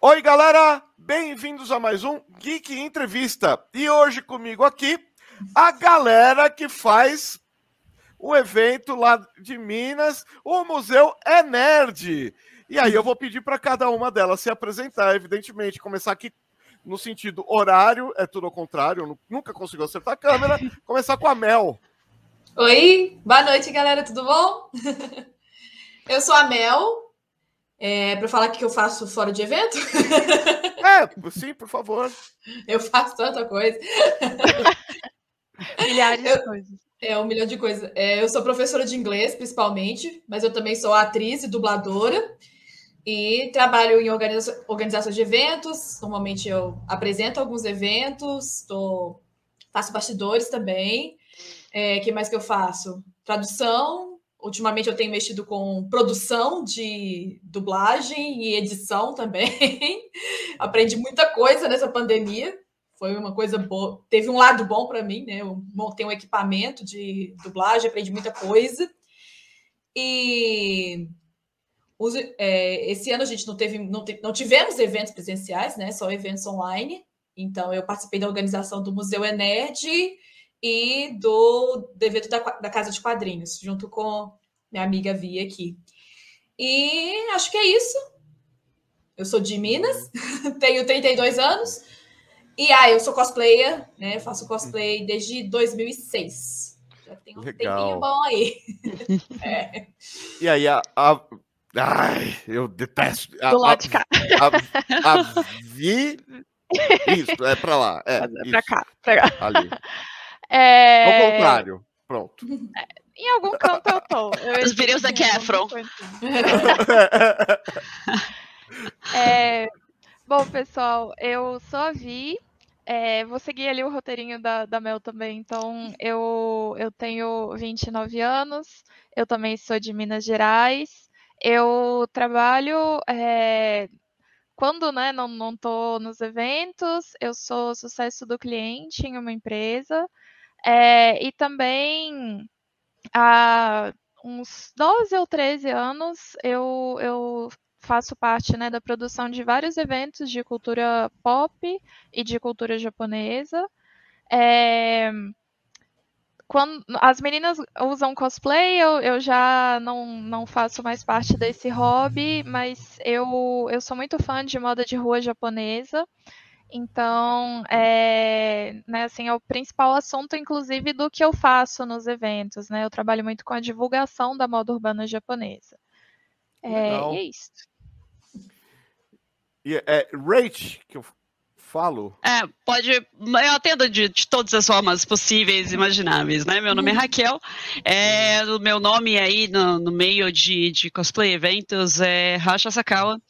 Oi, galera! Bem-vindos a mais um Geek Entrevista. E hoje comigo aqui, a galera que faz o evento lá de Minas, o Museu é Nerd. E aí eu vou pedir para cada uma delas se apresentar, evidentemente, começar aqui no sentido horário, é tudo ao contrário, eu nunca consigo acertar a câmera. Começar com a Mel. Oi, boa noite, galera, tudo bom? eu sou a Mel, é, para falar o que eu faço fora de evento? É, sim, por favor. Eu faço tanta coisa. Milhares eu, de coisas. É, um milhão de coisas. É, eu sou professora de inglês, principalmente, mas eu também sou atriz e dubladora. E trabalho em organiza organização de eventos. Normalmente eu apresento alguns eventos, tô, faço bastidores também. O é, que mais que eu faço? Tradução, Ultimamente eu tenho mexido com produção de dublagem e edição também. Aprendi muita coisa nessa pandemia. Foi uma coisa boa. Teve um lado bom para mim, né? Eu montei um equipamento de dublagem, aprendi muita coisa. E é, esse ano a gente não teve, não, tivemos eventos presenciais, né? Só eventos online. Então eu participei da organização do Museu Enerd e do, do evento da, da Casa de Quadrinhos, junto com minha amiga Via aqui. E acho que é isso. Eu sou de Minas, tenho 32 anos. E ah, eu sou cosplayer, né? Faço cosplay desde 2006. Já tem um Legal. tempinho bom aí. é. E aí, a, a, Ai, eu detesto. A, Do lado de cá. A, a, Vi. Isso, é pra lá. É, é pra cá, pra cá. Ali. É... Ao contrário. Pronto. É, em algum canto eu tô. Eu Os vídeos da Kefron. é, bom, pessoal, eu sou a Vi. É, vou seguir ali o roteirinho da, da Mel também. Então, eu, eu tenho 29 anos. Eu também sou de Minas Gerais. Eu trabalho é, quando né, não, não tô nos eventos, eu sou sucesso do cliente em uma empresa. É, e também há uns 12 ou 13 anos eu, eu faço parte né, da produção de vários eventos de cultura pop e de cultura japonesa. É, quando as meninas usam cosplay, eu, eu já não, não faço mais parte desse hobby, mas eu, eu sou muito fã de moda de rua japonesa. Então, é, né, assim, é o principal assunto, inclusive, do que eu faço nos eventos, né? Eu trabalho muito com a divulgação da moda urbana japonesa. É, e é isso. E é Rach, que eu falo? É, pode. Eu atendo de, de, todas as formas possíveis e imagináveis, né? Meu nome é uhum. Raquel. É, o meu nome aí no, no meio de, de, cosplay eventos é Racha Sakawa.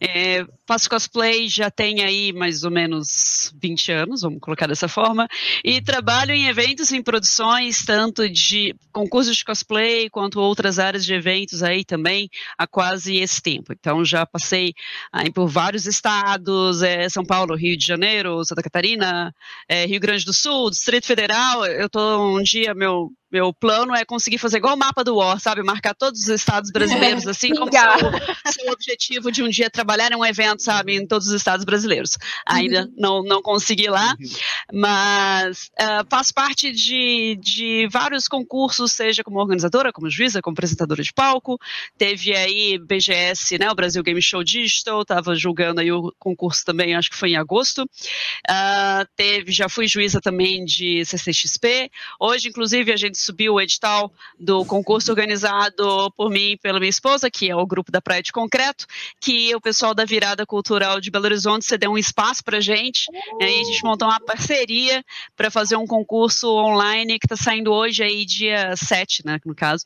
É, faço cosplay já tem aí mais ou menos 20 anos, vamos colocar dessa forma. E trabalho em eventos, em produções, tanto de concursos de cosplay quanto outras áreas de eventos aí também, há quase esse tempo. Então já passei aí por vários estados, é, São Paulo, Rio de de Janeiro, Santa Catarina, é, Rio Grande do Sul, Distrito Federal. Eu tô um dia, meu meu plano é conseguir fazer igual o mapa do War, sabe? Marcar todos os estados brasileiros, assim, como seu, seu objetivo de um dia trabalhar em um evento, sabe? Em todos os estados brasileiros. Ainda uhum. não, não consegui lá, uhum. mas uh, faço parte de, de vários concursos, seja como organizadora, como juíza, como apresentadora de palco. Teve aí BGS, né? O Brasil Game Show Digital, estava julgando aí o concurso também, acho que foi em agosto. Uh, teve, já fui juíza também de CCXP. Hoje, inclusive, a gente gente subiu o edital do concurso organizado por mim e pela minha esposa, que é o grupo da Praia de Concreto, que o pessoal da Virada Cultural de Belo Horizonte cedeu um espaço para gente, e aí a gente montou uma parceria para fazer um concurso online que está saindo hoje aí, dia 7, né, no caso.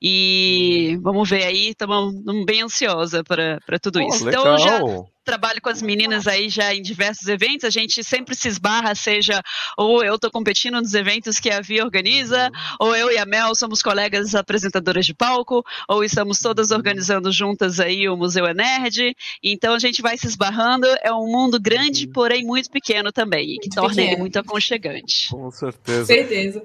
E vamos ver aí, estamos bem ansiosa para tudo oh, isso. Legal. Então já trabalho com as meninas aí já em diversos eventos, a gente sempre se esbarra, seja ou eu estou competindo nos eventos que a Via organiza, uhum. ou eu e a Mel somos colegas apresentadoras de palco, ou estamos todas uhum. organizando juntas aí o Museu é Nerd. Então a gente vai se esbarrando, é um mundo grande, uhum. porém muito pequeno também, e que torna pequeno. ele muito aconchegante. Com certeza. Certeza.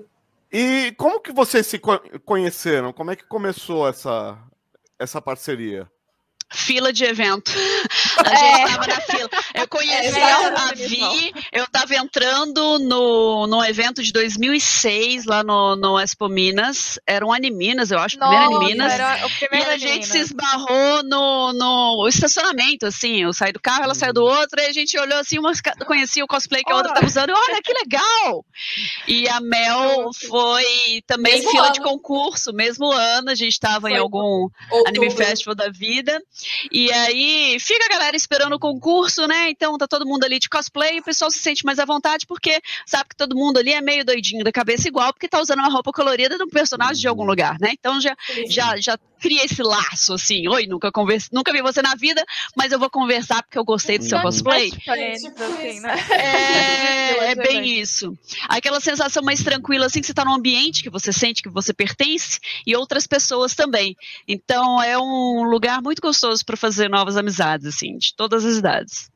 E como que vocês se conheceram? Como é que começou essa, essa parceria? Fila de evento. A gente estava na fila. Eu conheci É, a Vi, eu estava entrando no, no evento de 2006, lá no, no Expo Minas. Era um Animinas, eu acho, o primeiro Animinas. era o E a gente se esbarrou no, no estacionamento, assim. Eu saí do carro, ela saiu do outro, e a gente olhou assim, uma conhecia o cosplay que a outra estava usando. Olha, que legal! E a Mel foi também Mesmo fila ano. de concurso, mesmo ano, a gente estava em algum Anime Outubro. Festival da vida. E aí fica a galera esperando o concurso, né? Então tá todo mundo ali de cosplay, o pessoal se sente mais à vontade, porque sabe que todo mundo ali é meio doidinho da cabeça igual, porque tá usando uma roupa colorida de um personagem de algum lugar, né? Então já, já, já cria esse laço, assim. Oi, nunca, converse, nunca vi você na vida, mas eu vou conversar porque eu gostei do seu cosplay. É tipo assim, né? É, é Mas bem isso. Aquela sensação mais tranquila, assim, que você está num ambiente que você sente que você pertence e outras pessoas também. Então é um lugar muito gostoso para fazer novas amizades, assim, de todas as idades.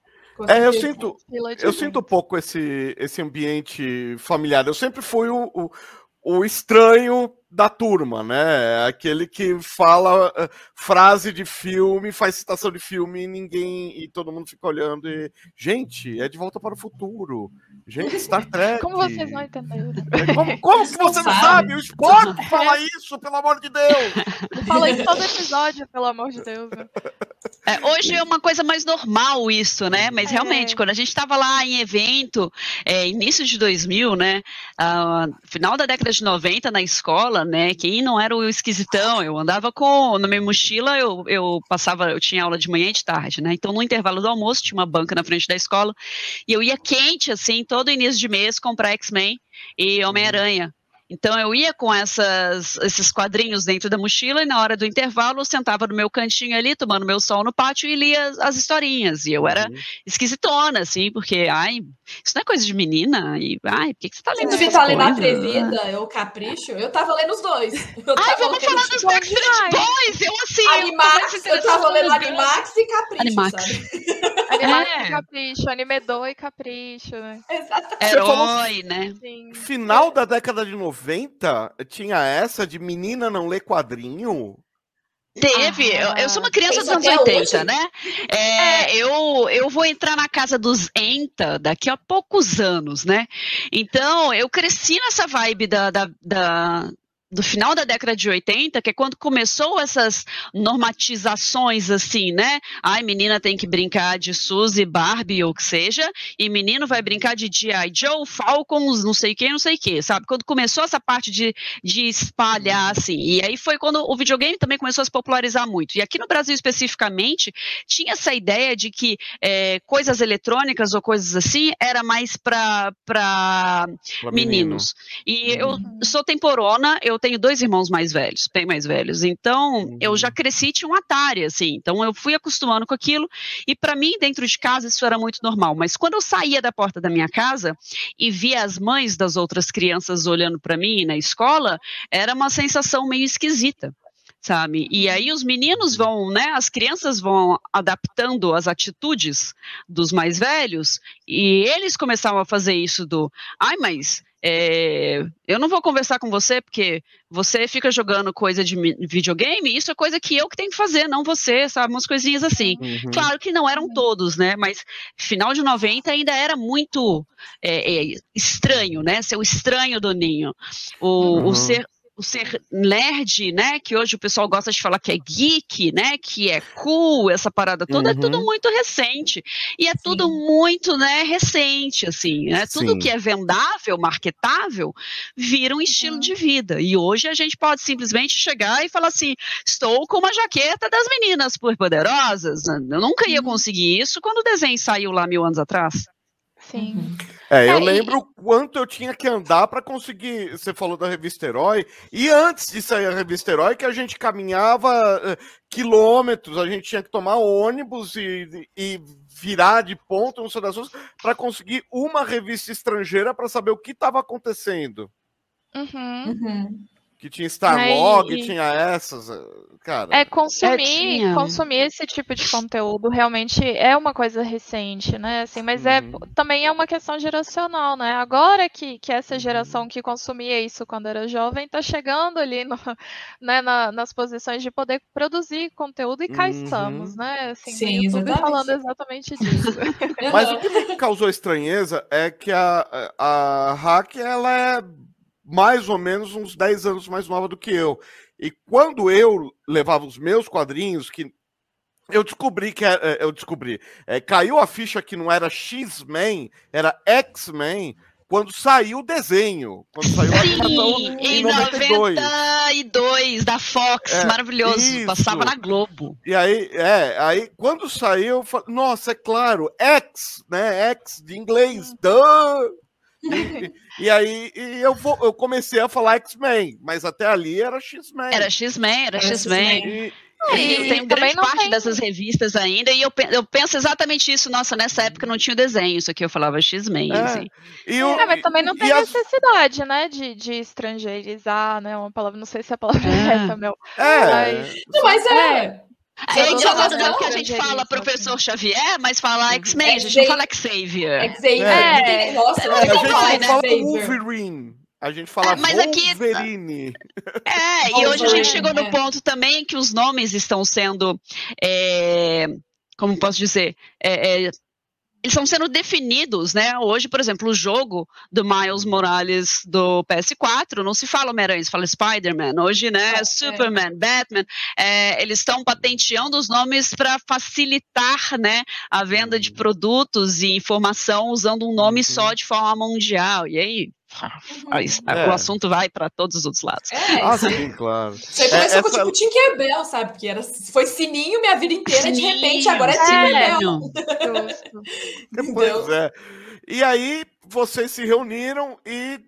É, eu sinto, eu sinto um pouco esse, esse ambiente familiar. Eu sempre fui o, o, o estranho da turma, né? Aquele que fala eh, frase de filme, faz citação de filme e ninguém. E todo mundo fica olhando e. Gente, é de volta para o futuro. Gente, Star Trek. Como vocês não entenderam? Como, como que você não Sabe. sabe? O Spock fala isso, pelo amor de Deus! Fala isso todo episódio, pelo amor de Deus. É, hoje é uma coisa mais normal isso, né? Mas É. realmente, quando a gente estava lá em evento, é, início de 2000, né? ah, final da década de 90 na escola, né? Quem não era o esquisitão, eu andava com, na minha mochila, eu, eu passava, eu tinha aula de manhã e de tarde, né? Então no intervalo do almoço tinha uma banca na frente da escola e eu ia quente, assim, todo início de mês comprar X-Men e Homem-Aranha. Então eu ia com essas, esses quadrinhos dentro da mochila e na hora do intervalo eu sentava no meu cantinho ali, tomando meu sol no pátio e lia as, as historinhas. E eu era Uhum. esquisitona, assim, porque, ai, isso não é coisa de menina. E, ai, por que, que você tá lendo Devia essas estar lendo? Atrevida, eu Capricho. Eu tava lendo os dois. Eu Ai, vamos falar dos Backstreet. Boys! Eu, assim, eu Animax, eu interessada tava lendo Animax e Capricho, Animax. sabe? Animax É. e Capricho, Anime 2 e Capricho, né? Exatamente. Você Herói, né? Sim. Final da década de 90, tinha essa de menina não lê quadrinho? Teve, eu, eu sou uma criança Tem dos anos isso até 80, hoje? né? É, eu, eu vou entrar na casa dos Enta daqui a poucos anos, né? Então, eu cresci nessa vibe da, da, da- do final da década de 80, que é quando começou essas normatizações assim, né? Ai, menina tem que brincar de Suzy, Barbie ou o que seja, e menino vai brincar de G.I. Joe, Falcons, não sei o que, não sei o que, sabe? Quando começou essa parte de, de espalhar, assim, e aí foi quando o videogame também começou a se popularizar muito. E aqui no Brasil especificamente, tinha essa ideia de que é, coisas eletrônicas ou coisas assim era mais para Pra meninos. E eu Uhum. sou temporona, eu tenho dois irmãos mais velhos, bem mais velhos. Então, Uhum. eu já cresci tinha um Atari, assim. Então, eu fui acostumando com aquilo. E para mim, dentro de casa, isso era muito normal. Mas quando eu saía da porta da minha casa e via as mães das outras crianças olhando para mim na escola, era uma sensação meio esquisita. Sabe? E aí os meninos vão, né? As crianças vão adaptando as atitudes dos mais velhos e eles começavam a fazer isso do, ai, mas é, eu não vou conversar com você porque você fica jogando coisa de videogame, isso é coisa que eu que tenho que fazer, não você, sabe? Umas coisinhas assim. Uhum. Claro que não eram todos, né? Mas final de 90 ainda era muito é, é, estranho, né? Ser o estranho do ninho. O, Uhum. o ser. O ser nerd, né? Que hoje o pessoal gosta de falar que é geek, né? Que é cool, essa parada toda, é tudo Uhum. muito recente. E é tudo muito, né, recente, assim. Né? Tudo Sim. que é vendável, marketável, vira um estilo de vida. E hoje a gente pode simplesmente chegar e falar assim: estou com uma jaqueta das meninas superpoderosas. Eu nunca ia conseguir isso quando o desenho saiu lá mil anos atrás. Sim. É, eu É, e- lembro o quanto eu tinha que andar para conseguir. Você falou da revista Herói, e antes de sair a revista Herói, que a gente caminhava eh, quilômetros, a gente tinha que tomar ônibus e, e virar de ponto, não sei das para conseguir uma revista estrangeira para saber o que estava acontecendo. Uhum. Uhum. Que tinha Starlog, e... tinha essas, eh, cara. É, consumir, é, consumir esse tipo de conteúdo realmente é uma coisa recente, né? Assim, mas é, uhum. é também é uma questão geracional, né? Agora que, que essa geração uhum. que consumia isso quando era jovem está chegando ali no, né, na, nas posições de poder produzir conteúdo e cá uhum. estamos, né? Assim, Sim, exatamente. falando exatamente disso. mas o que me causou estranheza é que a, a Hack, ela é mais ou menos uns 10 anos mais nova do que eu. E quando eu levava os meus quadrinhos, que eu descobri que era, eu descobri, é, caiu a ficha que não era X-Men, era X-Men, quando saiu o desenho. Quando saiu a Sim, em 92. 92 da Fox, é, maravilhoso. Isso. Passava na Globo. E aí, é, aí quando saiu, eu falei, nossa, é claro, X, né? X de inglês. Duh! E, e, aí e eu, vou, eu comecei a falar X-Men, mas até ali era X-Men. Era X-Men, era X-Men. E, e, tem grande parte tem... dessas revistas ainda, e eu, eu penso exatamente isso, nossa, nessa época não tinha desenho, isso aqui eu falava X-Men, é. assim. E o, é, mas também não tem necessidade, as... né, de, de estrangeirizar, né, uma palavra, não sei se a palavra é, é essa, meu. É. Mas, não, mas é. É. A gente só gosta que a gente fala professor Xavier, mas fala X-Men, a gente não fala Xavier. Xavier. É. Nossa, a gente não fala, né? Wolverine. A gente fala é, mas Wolverine. Aqui, é, e hoje a gente chegou no ponto também que os nomes estão sendo, é, como posso dizer, é, é eles estão sendo definidos, né? Hoje, por exemplo, o jogo do Miles Morales do PS4 não se fala Homem-Aranha, se fala Spider-Man. Hoje, né? É, Superman, é. Batman, é, eles estão patenteando os nomes para facilitar, né, a venda de uhum. produtos e informação usando um nome uhum. só de forma mundial. E aí, é. O assunto vai para todos os outros lados. É, ah, sim, claro. Você começou é, com essa... tipo Tinkerbell, sabe? Porque era, foi sininho minha vida inteira, sininho. de repente agora é Tinkerbell. pois é. E aí, vocês se reuniram e.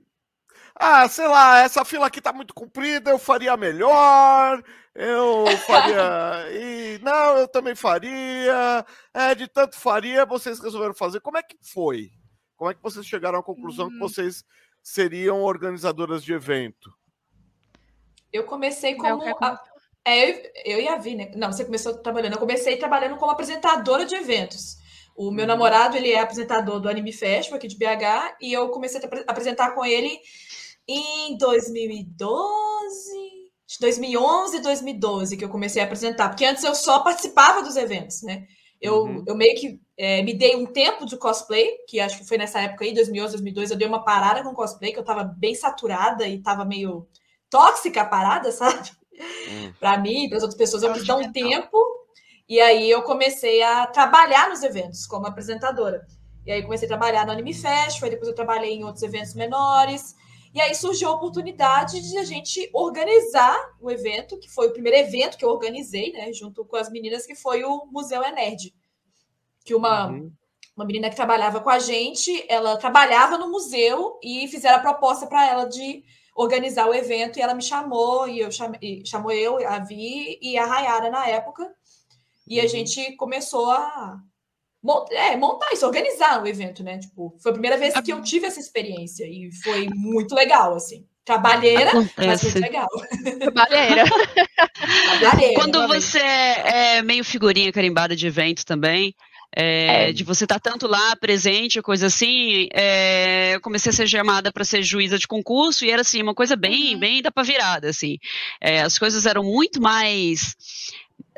Ah, sei lá, essa fila aqui tá muito comprida, eu faria melhor. Eu faria. e não, eu também faria. É, de tanto faria, vocês resolveram fazer. Como é que foi? Como é que vocês chegaram à conclusão hum. que vocês seriam organizadoras de evento? Eu comecei como. A... É, eu, eu e a Vi, né? Não, você começou trabalhando. Eu comecei trabalhando como apresentadora de eventos. O meu uhum. namorado, ele é apresentador do Anime Festival aqui de BH, e eu comecei a apresentar com ele em 2012, 2011, 2012, que eu comecei a apresentar, porque antes eu só participava dos eventos, né? Eu, uhum. eu meio que é, me dei um tempo de cosplay, que acho que foi nessa época aí, 2011, 2002, eu dei uma parada com cosplay, que eu tava bem saturada e tava meio tóxica a parada, sabe? Uhum. para mim, para as outras pessoas, eu quis dar um tempo. E aí eu comecei a trabalhar nos eventos como apresentadora. E aí comecei a trabalhar no Anime Festival, depois eu trabalhei em outros eventos menores. E aí surgiu a oportunidade de a gente organizar o evento, que foi o primeiro evento que eu organizei, né, junto com as meninas, que foi o Museu é Nerd. Que uma, uhum. uma menina que trabalhava com a gente, ela trabalhava no museu e fizeram a proposta para ela de organizar o evento e ela me chamou, e eu chamei, chamou eu, a Vi e a Rayara na época. E a uhum. gente começou a é, montar isso, organizar o evento, né? Tipo, foi a primeira vez que eu tive essa experiência e foi muito legal, assim. Trabalheira, Acontece. mas muito legal. Trabalheira. Trabalheira Quando você é meio figurinha carimbada de evento também, é, é. de você estar tá tanto lá presente, coisa assim, é, eu comecei a ser chamada para ser juíza de concurso e era assim uma coisa bem, uhum. bem da para virada, assim. É, as coisas eram muito mais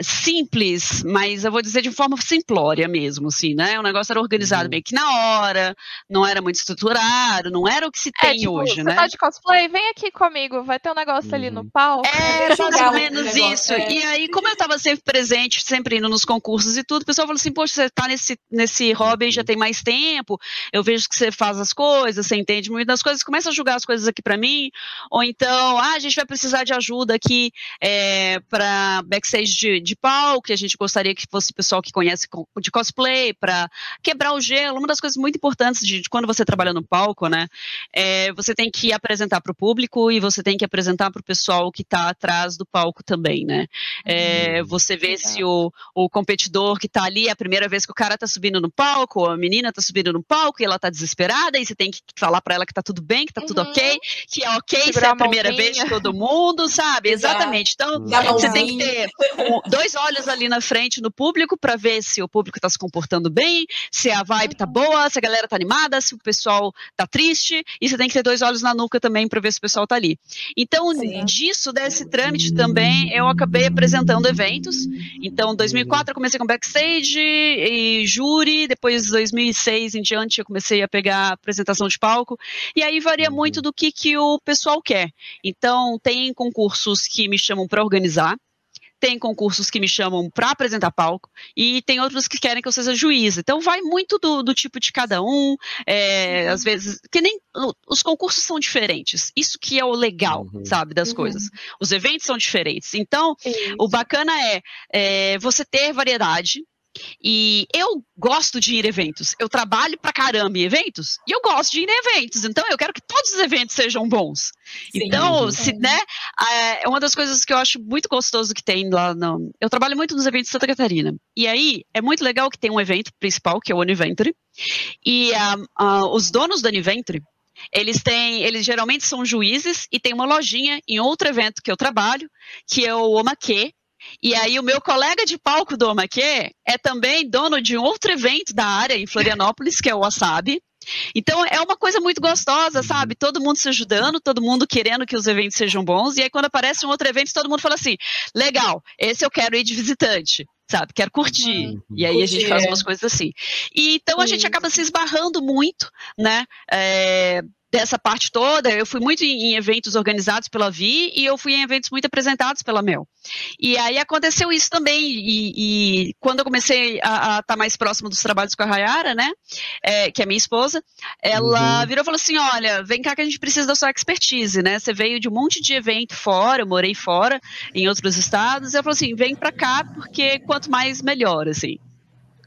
simples, mas eu vou dizer de forma simplória mesmo, assim, né? O negócio era organizado uhum. meio que na hora, não era muito estruturado, não era o que se é, tem tipo, hoje, você né? Tá de cosplay, vem aqui comigo, vai ter um negócio uhum. ali no uhum. palco. É, mais ou menos isso. É. E aí, como eu estava sempre presente, sempre indo nos concursos e tudo, o pessoal falou assim, poxa, você tá nesse, nesse hobby já tem mais tempo, eu vejo que você faz as coisas, você entende muito das coisas, começa a julgar as coisas aqui para mim, ou então, ah, a gente vai precisar de ajuda aqui é, para backstage de, de palco, que a gente gostaria que fosse pessoal que conhece de cosplay, para quebrar o gelo. Uma das coisas muito importantes de, de quando você trabalha no palco, né, é você tem que apresentar para o público e você tem que apresentar para o pessoal que está atrás do palco também, né. É, você vê se o, o competidor que está ali é a primeira vez que o cara está subindo no palco, ou a menina está subindo no palco e ela está desesperada, e você tem que falar para ela que está tudo bem, que está uhum. tudo ok, que é ok Segurar se é a, a primeira vez de todo mundo, sabe? Exatamente. Então, você tem que ter um, dois olhos ali na frente no público para ver se o público está se comportando bem, se a vibe tá boa, se a galera tá animada, se o pessoal tá triste, e você tem que ter dois olhos na nuca também para ver se o pessoal tá ali. Então, Sim. disso, desse trâmite também, eu acabei apresentando eventos. Então, 2004 eu comecei com backstage e júri, depois 2006 em diante eu comecei a pegar apresentação de palco, e aí varia muito do que, que o pessoal quer. Então, tem concursos que me chamam para organizar, tem concursos que me chamam para apresentar palco e tem outros que querem que eu seja juíza. Então vai muito do, do tipo de cada um. É, às vezes, que nem os concursos são diferentes. Isso que é o legal, uhum. sabe, das uhum. coisas. Os eventos são diferentes. Então, o bacana é, é você ter variedade e eu gosto de ir em eventos. Eu trabalho pra caramba em eventos e eu gosto de ir em eventos. Então eu quero que todos os eventos sejam bons. Sim, então, se, né, é uma das coisas que eu acho muito gostoso que tem lá no, eu trabalho muito nos eventos de Santa Catarina. E aí é muito legal que tem um evento principal que é o Aniventure. E uh, uh, os donos do Aniventure eles têm, eles geralmente são juízes e tem uma lojinha em outro evento que eu trabalho, que é o Omaque, e aí o meu colega de palco do Omaquê é também dono de um outro evento da área em Florianópolis, que é o Wasabi. Então é uma coisa muito gostosa, sabe? Todo mundo se ajudando, todo mundo querendo que os eventos sejam bons. E aí quando aparece um outro evento, todo mundo fala assim: legal, esse eu quero ir de visitante sabe? Quero curtir. Uhum. E aí curtir, a gente faz umas coisas assim. E então a gente acaba se esbarrando muito, né? É, dessa parte toda, eu fui muito em, em, eventos organizados pela Vi e eu fui em eventos muito apresentados pela Mel. E aí aconteceu isso também, e, e quando eu comecei a estar tá mais próximo dos trabalhos com a Rayara, né, é, que é minha esposa, ela uhum. virou e falou assim, olha, vem cá que a gente precisa da sua expertise, né, você veio de um monte de evento fora, eu morei fora, em outros estados, e ela falou assim, vem pra cá, porque quanto mais melhor, assim.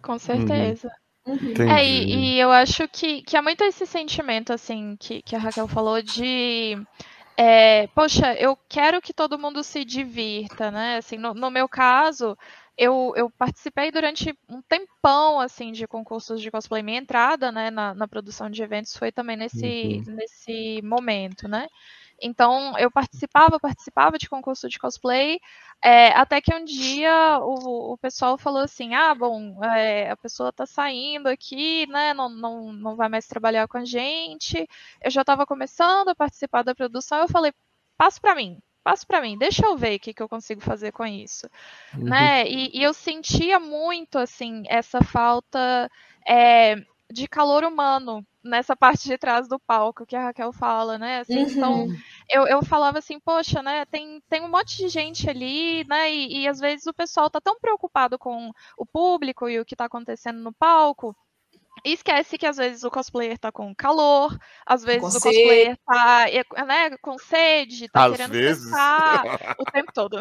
Com certeza. Uhum. Uhum. É, e, e, eu acho que, que há muito esse sentimento, assim, que, que a Raquel falou de. É, poxa, eu quero que todo mundo se divirta, né? Assim, no, no meu caso, eu, eu, participei durante um tempão assim de concursos de cosplay. Minha entrada né, na, na produção de eventos foi também nesse, uhum. nesse momento, né? Então eu participava, participava de concurso de cosplay, é, até que um dia o, o, pessoal falou assim: ah, bom, é, a pessoa tá saindo aqui, né? Não, não, não vai mais trabalhar com a gente. Eu já estava começando a participar da produção, eu falei, passa para mim, passa para mim, deixa eu ver o que, que eu consigo fazer com isso, uhum. né? E, e, eu sentia muito assim essa falta é, de calor humano nessa parte de trás do palco que a Raquel fala, né? Assim, então, uhum. Então, eu, eu falava assim, poxa, né? Tem, tem um monte de gente ali, né? E, e às vezes o pessoal tá tão preocupado com o público e o que tá acontecendo no palco e esquece que às vezes o cosplayer tá com calor, às vezes com o cosplayer sede. tá né, com sede, tá às querendo vezes. o tempo todo.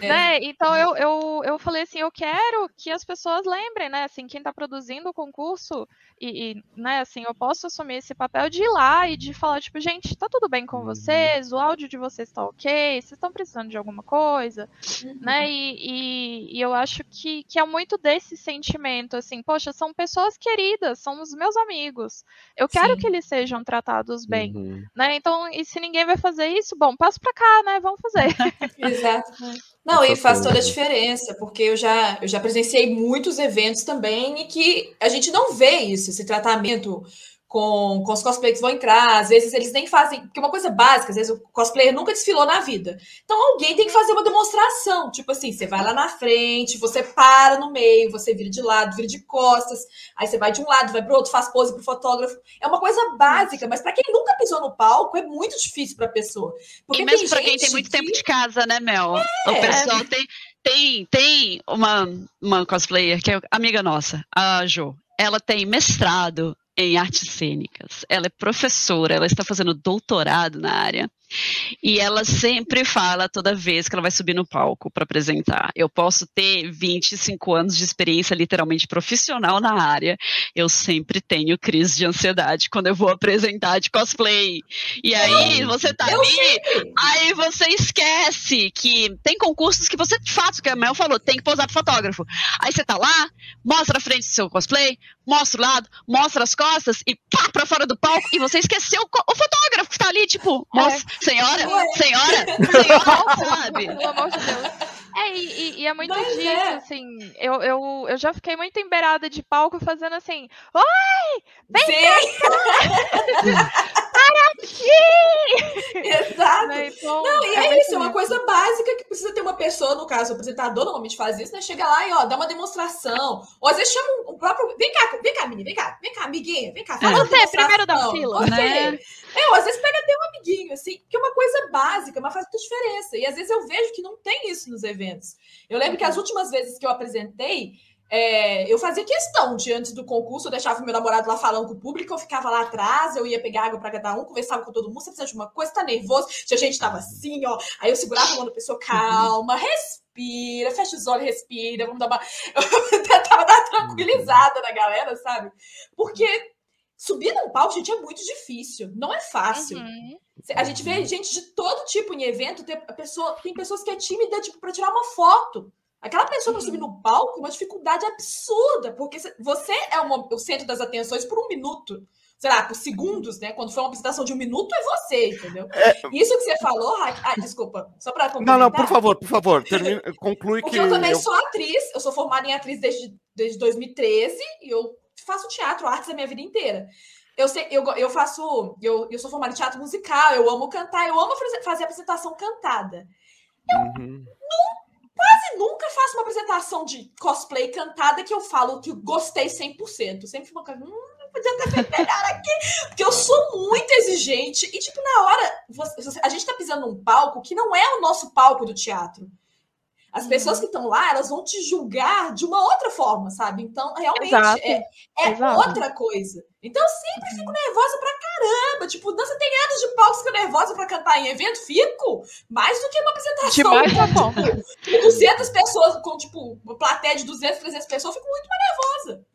É. né? Então eu, eu, eu falei assim, eu quero que as pessoas lembrem, né? Assim, quem tá produzindo o concurso, e, e, né, assim, eu posso assumir esse papel de ir lá e de falar, tipo, gente, tá tudo bem com uhum. vocês, o áudio de vocês tá ok, vocês estão precisando de alguma coisa, uhum. né? E, e, e, eu acho que, que é muito desse sentimento, assim, poxa, são pessoas que queridas, são os meus amigos. Eu quero Sim. que eles sejam tratados bem, uhum. né? Então, e se ninguém vai fazer isso, bom, passo para cá, né? Vamos fazer. Exato. Não, e faz toda a diferença, porque eu já, eu já presenciei muitos eventos também e que a gente não vê isso, esse tratamento com, com os cosplayers que vão entrar, às vezes eles nem fazem, porque uma coisa básica, às vezes o cosplayer nunca desfilou na vida. Então alguém tem que fazer uma demonstração, tipo assim, você vai lá na frente, você para no meio, você vira de lado, vira de costas, aí você vai de um lado, vai para o outro, faz pose pro fotógrafo. É uma coisa básica, mas para quem nunca pisou no palco é muito difícil para a pessoa. Porque e mesmo para quem tem muito que... tempo de casa, né, Mel? É. O pessoal tem tem, tem uma, uma cosplayer que é amiga nossa, a Jo. Ela tem mestrado em artes cênicas. Ela é professora, ela está fazendo doutorado na área. E ela sempre fala toda vez que ela vai subir no palco para apresentar. Eu posso ter 25 anos de experiência literalmente profissional na área. Eu sempre tenho crise de ansiedade quando eu vou apresentar de cosplay. E aí você tá ali, aí você esquece que tem concursos que você de fato, que a Mel falou, tem que posar pro fotógrafo. Aí você tá lá, mostra a frente do seu cosplay, mostra o lado, mostra as costas e pá pra fora do palco e você esqueceu o fotógrafo que tá ali, tipo, moça, é. Senhora, senhora, senhora, sabe? Pelo amor de Deus. É, e, e é muito Mas disso, é. assim. Eu, eu, eu já fiquei muito embeirada de palco fazendo assim: Oi! Vem Para aqui! Exato. Né, então, não, e é, é isso, é uma coisa básica que precisa ter uma pessoa, no caso, o apresentador normalmente faz isso, né? Chega lá e ó, dá uma demonstração. Ou às vezes chama o próprio. Vem cá, vem cá, menina, vem cá, vem cá, amiguinha, vem cá. Fala você, primeiro da fila, você. né? É, ou às vezes pega até um amiguinho, assim, que é uma coisa básica, mas faz muita diferença. E às vezes eu vejo que não tem isso nos eventos. Eu lembro que as últimas vezes que eu apresentei, é, eu fazia questão de antes do concurso, eu deixava o meu namorado lá falando com o público, eu ficava lá atrás, eu ia pegar água para cada um, conversava com todo mundo, você precisa de uma coisa, tá nervoso? Se a gente tava assim, ó, aí eu segurava a mão da pessoa, calma, respira, fecha os olhos, respira, vamos dar uma. Eu tentava dar tranquilizada na galera, sabe? Porque subir num palco, gente, é muito difícil, não é fácil. Uhum. A gente vê gente de todo tipo em evento, tem, pessoa, tem pessoas que é tímida, tipo, para tirar uma foto. Aquela pessoa para subir no palco, uma dificuldade absurda, porque você é uma, o centro das atenções por um minuto. Sei lá, por segundos, né? Quando for uma apresentação de um minuto, é você, entendeu? É... Isso que você falou, Ah, desculpa, só para Não, não, por favor, por favor, termine, conclui porque que. Porque eu também eu... sou atriz, eu sou formada em atriz desde, desde 2013 e eu faço teatro, artes a minha vida inteira. Eu, sei, eu, eu faço. Eu, eu sou formada em teatro musical, eu amo cantar, eu amo fazer apresentação cantada. Eu uhum quase nunca faço uma apresentação de cosplay cantada que eu falo que gostei 100%. Sempre fico uma hum, podia ter feito melhor aqui. Porque eu sou muito exigente. E, tipo, na hora, a gente tá pisando num palco que não é o nosso palco do teatro. As pessoas que estão lá, elas vão te julgar de uma outra forma, sabe? Então, realmente, Exato. é, é Exato. outra coisa. Então, eu sempre fico nervosa pra caramba. Tipo, você tem anos de palco, fica nervosa pra cantar em evento? Fico! Mais do que uma apresentação. Demais tá bom. Tipo, 200 pessoas, com, tipo, uma plateia de 200, 300 pessoas, eu fico muito mais nervosa.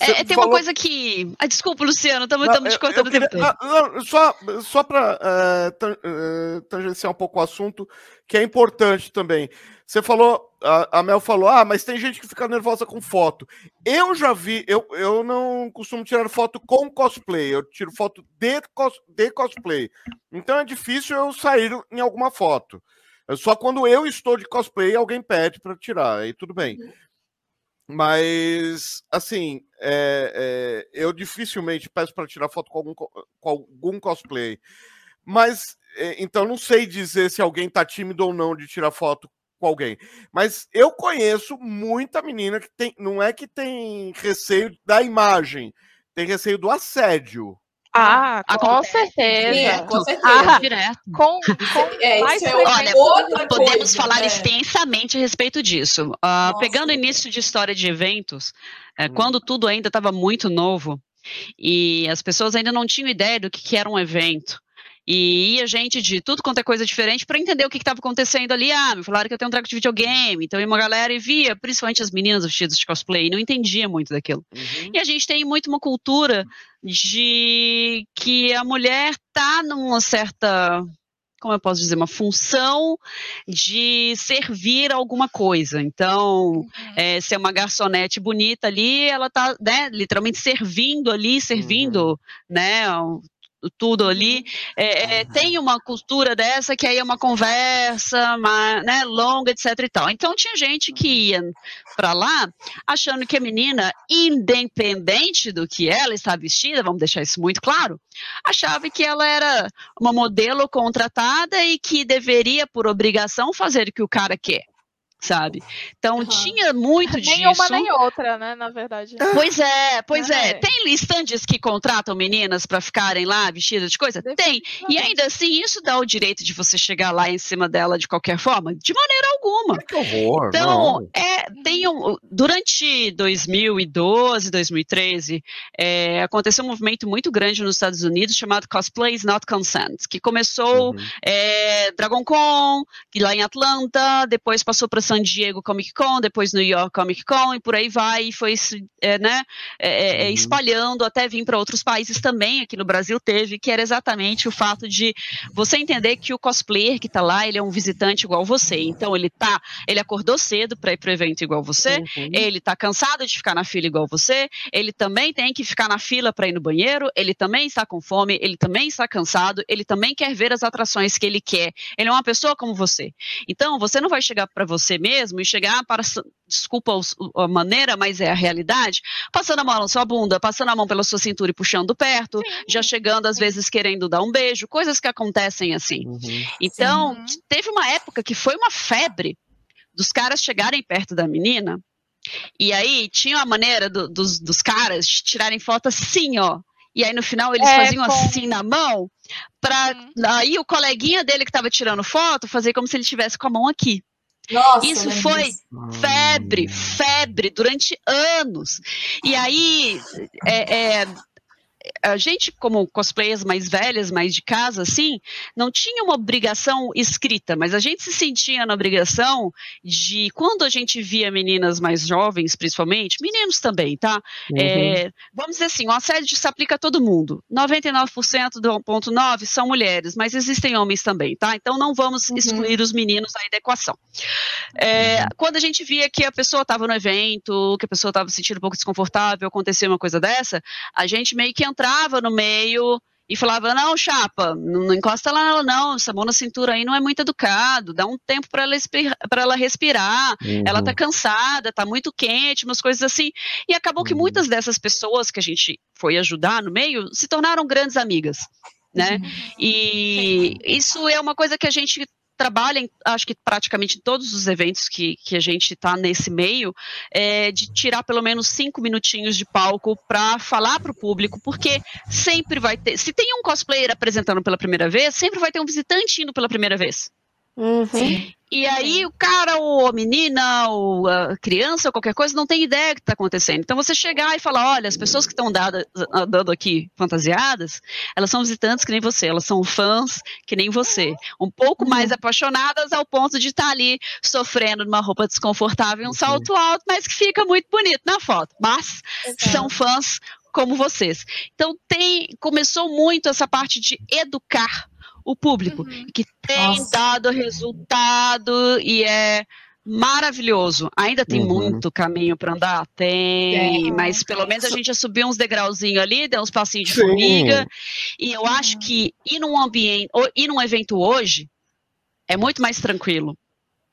É, tem falou... uma coisa que. Ah, desculpa, Luciano, estamos te cortando o tempo todo. Não, só só para uh, uh, tangenciar um pouco o assunto, que é importante também. Você falou, a, a, Mel falou, ah, mas tem gente que fica nervosa com foto. Eu já vi, eu, eu não costumo tirar foto com cosplay, eu tiro foto de, cos, de cosplay. Então é difícil eu sair em alguma foto. É só quando eu estou de cosplay, alguém pede para tirar, aí tudo bem. Uhum. Mas, assim, é, é, eu dificilmente peço para tirar foto com algum, com algum cosplay. Mas, é, então, não sei dizer se alguém está tímido ou não de tirar foto com alguém. Mas eu conheço muita menina que tem, não é que tem receio da imagem, tem receio do assédio. Ah, com, com certeza. Sim, com certeza. Ah, direto. Com, com é, mais é Olha, podemos coisa, falar é. extensamente a respeito disso. Uh, pegando o início de história de eventos, é, hum. quando tudo ainda estava muito novo e as pessoas ainda não tinham ideia do que, que era um evento. E ia gente de tudo quanto é coisa diferente para entender o que estava acontecendo ali. Ah, me falaram que eu tenho um treco de videogame. Então ia uma galera e via, principalmente as meninas vestidas de cosplay, e não entendia muito daquilo. Uhum. E a gente tem muito uma cultura de que a mulher tá numa certa como eu posso dizer, uma função de servir alguma coisa. Então, uhum. é, se é uma garçonete bonita ali, ela está né, literalmente servindo ali, servindo, uhum. né, tudo ali, uhum. é, é, tem uma cultura dessa que aí é uma conversa uma, né, longa, etc e tal. Então tinha gente que ia para lá achando que a menina, independente do que ela está vestida, vamos deixar isso muito claro, achava que ela era uma modelo contratada e que deveria, por obrigação, fazer o que o cara quer sabe? Então uhum. tinha muito nem disso. Nem uma nem outra, né, na verdade. Pois é, pois é. é. Tem estandes que contratam meninas para ficarem lá vestidas de coisa? Tem. E ainda assim, isso dá o direito de você chegar lá em cima dela de qualquer forma? De maneira alguma. Que horror. Então, não. é, tem um, durante 2012, 2013, é, aconteceu um movimento muito grande nos Estados Unidos chamado Cosplays Not Consent, que começou Uhum. é, Dragon Con, que lá em Atlanta, depois passou para San Diego Comic Con, depois New York Comic Con, e por aí vai, e foi é, né, é, é, Uhum. espalhando até vir para outros países também, aqui no Brasil teve, que era exatamente o fato de você entender que o cosplayer que está lá, ele é um visitante igual você, então ele tá, ele acordou cedo para ir para o evento igual você, Uhum. ele tá cansado de ficar na fila igual você, ele também tem que ficar na fila para ir no banheiro, ele também está com fome, ele também está cansado, ele também quer ver as atrações que ele quer. Ele é uma pessoa como você. Então, você não vai chegar para você mesmo e chegar para desculpa a maneira, mas é a realidade, passando a mão na sua bunda, passando a mão pela sua cintura e puxando perto, já chegando às vezes querendo dar um beijo, coisas que acontecem assim. Uhum. Então, Sim. teve uma época que foi uma febre dos caras chegarem perto da menina, e aí tinha uma maneira do- dos, dos caras tirarem foto assim, ó. E aí no final eles É, faziam com- assim na mão, pra Uhum. aí o coleguinha dele que tava tirando foto fazer como se ele tivesse com a mão aqui. Nossa, Isso foi disso. Febre, febre, durante anos. E aí, é, é, a gente, como cosplayers mais velhas, mais de casa, assim, não tinha uma obrigação escrita, mas a gente se sentia na obrigação de, quando a gente via meninas mais jovens, principalmente, meninos também, tá? Uhum. É, vamos dizer assim, o assédio se aplica a todo mundo. 99% do 1.9 são mulheres, mas existem homens também, tá? Então não vamos Uhum. excluir os meninos aí da equação. É, quando a gente via que a pessoa estava no evento, que a pessoa estava se sentindo um pouco desconfortável, acontecia uma coisa dessa, a gente meio que entrava no meio e falava, não, chapa, não, não encosta lá nela não, essa mão na cintura aí não é muito educado, dá um tempo para ela, ela respirar, ela tá cansada, tá muito quente, umas coisas assim. E acabou que Uhum. muitas dessas pessoas que a gente foi ajudar no meio se tornaram grandes amigas, né? Uhum. E isso é uma coisa que a gente trabalha, em, acho que praticamente em todos os eventos que, que a gente está nesse meio, é, de tirar pelo menos cinco minutinhos de palco para falar para o público, porque sempre vai ter. Se tem um cosplayer apresentando pela primeira vez, sempre vai ter um visitante indo pela primeira vez. Sim. E aí o cara, ou a menina, ou a criança, ou qualquer coisa, não tem ideia do que está acontecendo. Então você chegar e falar, olha, as pessoas que estão andando aqui fantasiadas, elas são visitantes que nem você, elas são fãs que nem você. Um pouco mais apaixonadas ao ponto de estar ali sofrendo numa roupa desconfortável e um salto alto, mas que fica muito bonito na foto. Mas são fãs como vocês. Então tem, começou muito essa parte de educar o público, Uhum. que tem Nossa. dado resultado e é maravilhoso. Ainda tem Uhum. muito caminho para andar? Tem, Tem. mas pelo menos a gente já subiu uns degrauzinhos ali, deu uns passinhos de Sim. formiga. E eu acho que ir num ambiente, ou ir num evento hoje é muito mais tranquilo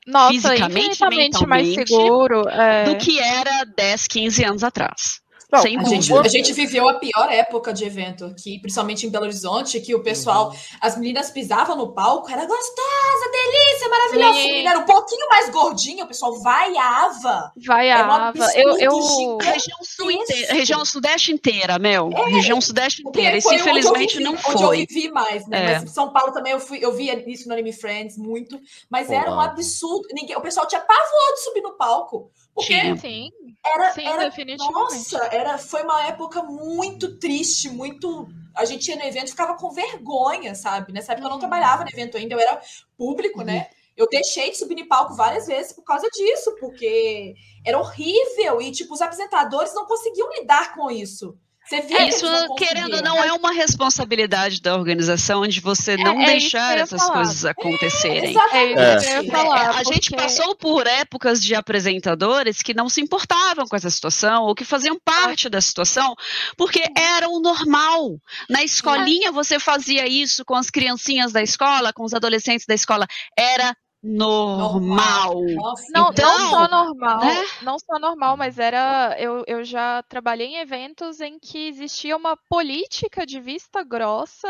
Nossa, Fisicamente, infinitamente mais mentalmente, seguro. é. do que era 10, 15 anos atrás. Não, Sem A gente, a gente viveu a pior época de evento aqui, principalmente em Belo Horizonte, que o pessoal, as meninas pisavam no palco, era gostosa, delícia, maravilhosa. Era um pouquinho mais gordinha, o pessoal vaiava. Vai É um a Ava. Eu, eu, região, sul inteira, região sudeste inteira, Mel. É, região sudeste inteira. Isso foi infelizmente vivi- não Onde eu foi. vivi mais, né? É. Mas em São Paulo também eu, fui, eu via isso no Anime Friends muito. Mas era um absurdo. Ninguém, o pessoal tinha pavor de subir no palco. Porque sim, era, sim, era definitivamente. Nossa, era, foi uma época muito triste, muito. A gente ia no evento e ficava com vergonha, sabe? Nessa época eu não Uhum. trabalhava no evento ainda, eu era público, né? Eu deixei de subir em palco várias vezes por causa disso, porque era horrível e, tipo, os apresentadores não conseguiam lidar com isso. Que Isso, não querendo ou não, é uma responsabilidade da organização de você É- não é que deixar essas falar. coisas acontecerem. É isso que eu ia É, falar. a gente porque- passou por épocas de apresentadores que não se importavam com essa situação ou que faziam parte da situação porque era o normal. Na escolinha você fazia isso com as criancinhas da escola, com os adolescentes da escola. Era normal. Nossa, Não, Então, não só normal, né? não só normal, mas era. Eu, eu já trabalhei em eventos em que existia uma política de vista grossa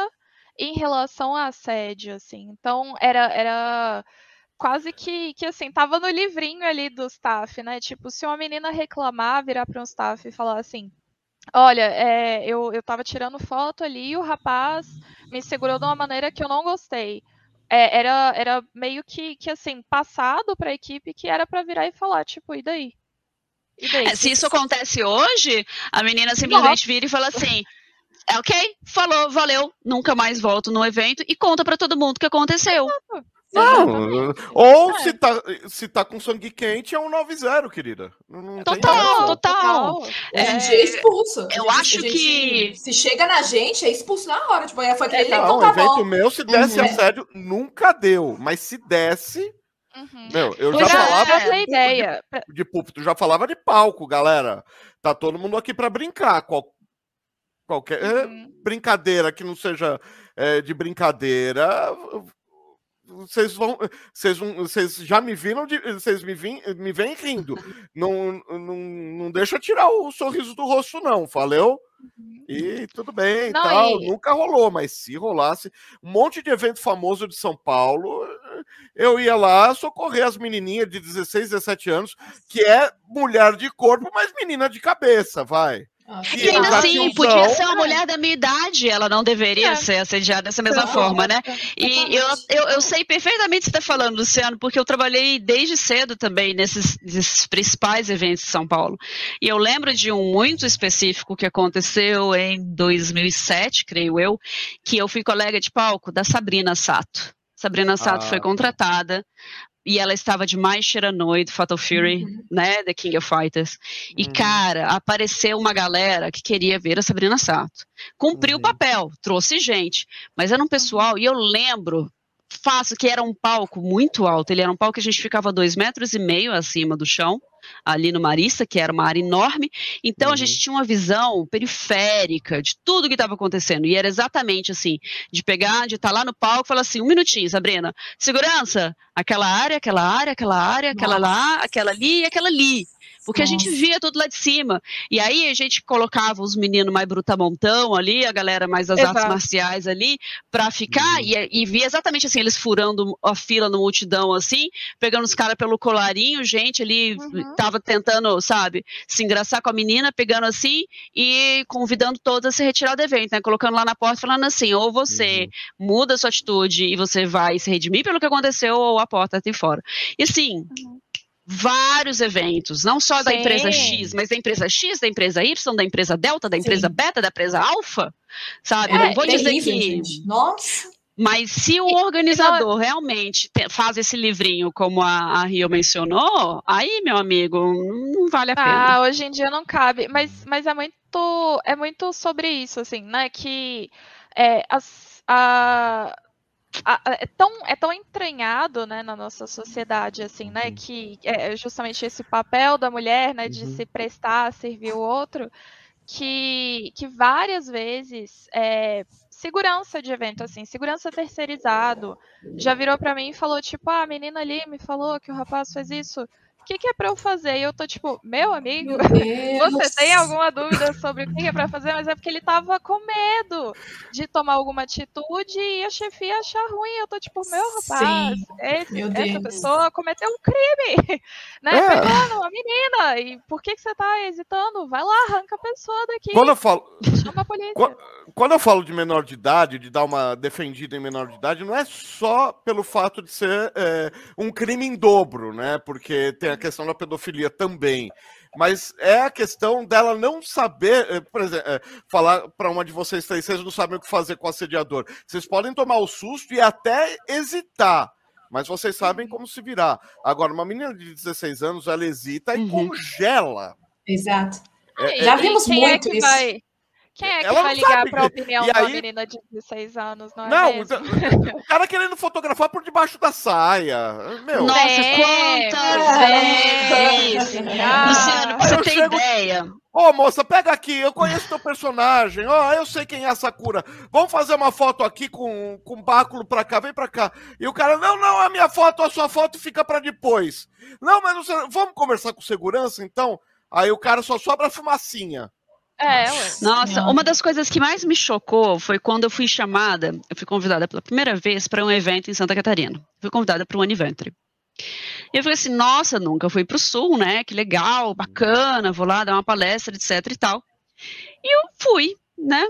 em relação a assédio, assim. Então era, era quase que, que assim, tava no livrinho ali do staff, né? Tipo, se uma menina reclamar, virar para um staff e falar assim. Olha, é, eu, eu tava tirando foto ali e o rapaz me segurou de uma maneira que eu não gostei. É, era, era meio que, que assim, passado para a equipe que era para virar e falar, tipo, e daí? E daí? É, se isso acontece hoje, a menina simplesmente Nossa. vira e fala assim: é ok, falou, valeu, nunca mais volto no evento e conta para todo mundo o que aconteceu. Não, ou é. se, tá, se tá com sangue quente, é um 9-0, querida. Não total, total. É, a gente é expulso. Eu acho que. Se chega na gente, é expulso na hora. Tipo, foi aquele não, então tá evento bom. meu, se desse uhum. assédio, nunca deu. Mas se desse. Uhum. Meu, eu já, já falava essa de, ideia. De, de púlpito, já falava de palco, galera. Tá todo mundo aqui para brincar. Qual, qualquer uhum. brincadeira que não seja é, de brincadeira, vocês vão, vocês, vocês já me viram, de, vocês me, vim, me vêm rindo. Não, não, não deixa tirar o sorriso do rosto, não, valeu? Uhum. E tudo bem, não, tal. E... Nunca rolou, mas se rolasse, um monte de evento famoso de São Paulo, eu ia lá socorrer as menininhas de 16, 17 anos, que é mulher de corpo, mas menina de cabeça, vai. E ainda assim, podia ser uma mulher da minha idade, ela não deveria é. ser assediada dessa mesma não, forma, né? E eu, eu, eu sei perfeitamente o que você está falando, Luciano, porque eu trabalhei desde cedo também nesses, nesses, principais eventos de São Paulo. E eu lembro de um muito específico que aconteceu em 2007, creio eu, que eu fui colega de palco da Sabrina Sato. Sabrina Sato ah. foi contratada e ela estava de mais Shiranui do Fatal Fury, uhum. né, The King of Fighters. E, uhum. cara, apareceu uma galera que queria ver a Sabrina Sato. Cumpriu uhum. o papel, trouxe gente, mas era um pessoal, e eu lembro faço que era um palco muito alto. Ele era um palco que a gente ficava dois metros e meio acima do chão, ali no Marista, que era uma área enorme. Então uhum. a gente tinha uma visão periférica de tudo que estava acontecendo. E era exatamente assim, de pegar, de estar tá lá no palco e falar assim, um minutinho, Sabrina, segurança, aquela área, aquela área, aquela área, aquela Nossa. lá, aquela ali e aquela ali. Porque Nossa. a gente via tudo lá de cima. E aí a gente colocava os meninos mais brutamontão ali, a galera mais das Exato. artes marciais ali, para ficar uhum. e, e via exatamente assim, eles furando a fila no multidão assim, pegando os caras pelo colarinho, gente ali uhum. Tava tentando, sabe, se engraçar com a menina, pegando assim e convidando todos a se retirar do evento, né? Colocando lá na porta falando assim, ou você uhum. muda sua atitude e você vai se redimir pelo que aconteceu, ou a porta tem fora. E assim, uhum vários eventos, não só Sim. da empresa X, mas da empresa X, da empresa Y, da empresa Delta, da empresa Sim. Beta, da empresa Alfa, sabe? É, não vou dizer que. Gente. Nossa! Mas se o organizador realmente faz esse livrinho, como a, a Rio mencionou, aí, meu amigo, não vale a pena. Ah, hoje em dia não cabe. Mas, mas é muito é muito sobre isso, assim, né? Que é, as, a, é tão, é tão entranhado né, na nossa sociedade, assim, né? Uhum. Que é justamente esse papel da mulher, né? De uhum. se prestar a servir o outro, que, que várias vezes é, segurança de evento, assim, segurança terceirizado, já virou para mim e falou, tipo, ah, a menina ali me falou que o rapaz fez isso que, que é para eu fazer? E eu tô tipo, meu amigo, meu você tem alguma dúvida sobre o que é para fazer? Mas é porque ele tava com medo de tomar alguma atitude e a chefia achar ruim. Eu tô tipo, meu rapaz, esse, meu essa pessoa cometeu um crime, né? É. Pegando a menina. E por que, que você tá hesitando? Vai lá, arranca a pessoa daqui. Quando eu falo. Chama a polícia. Quando, quando eu falo de menor de idade, de dar uma defendida em menor de idade, não é só pelo fato de ser é, um crime em dobro, né? Porque tem a questão da pedofilia também. Mas é a questão dela não saber, eh, por exemplo, eh, falar para uma de vocês três, vocês não sabem o que fazer com o assediador. Vocês podem tomar o susto e até hesitar, mas vocês sabem como se virar. Agora, uma menina de 16 anos, ela hesita e uhum. congela. Exato. É, Já é, vimos muito é isso. Vai... Quem é que ela vai ligar para a opinião de uma menina de 16 anos, não é Não, mesmo? o cara querendo fotografar por debaixo da saia. Meu. Nossa, é, quantas vezes! Ah, Luciano, você tem chego... ideia? Ô, oh, moça, pega aqui, eu conheço teu personagem. Ó, oh, eu sei quem é a Sakura. Vamos fazer uma foto aqui com, com báculo pra cá, vem pra cá. E o cara, não, não, a minha foto, a sua foto fica pra depois. Não, mas você... vamos conversar com segurança, então? Aí o cara só sobra a fumacinha. É, Nossa, uma das coisas que mais me chocou foi quando eu fui chamada, eu fui convidada pela primeira vez para um evento em Santa Catarina. Fui convidada para o Aniventre. E eu falei assim, nossa, nunca fui para o Sul, né? Que legal, bacana, vou lá dar uma palestra, etc e tal. E eu fui, né?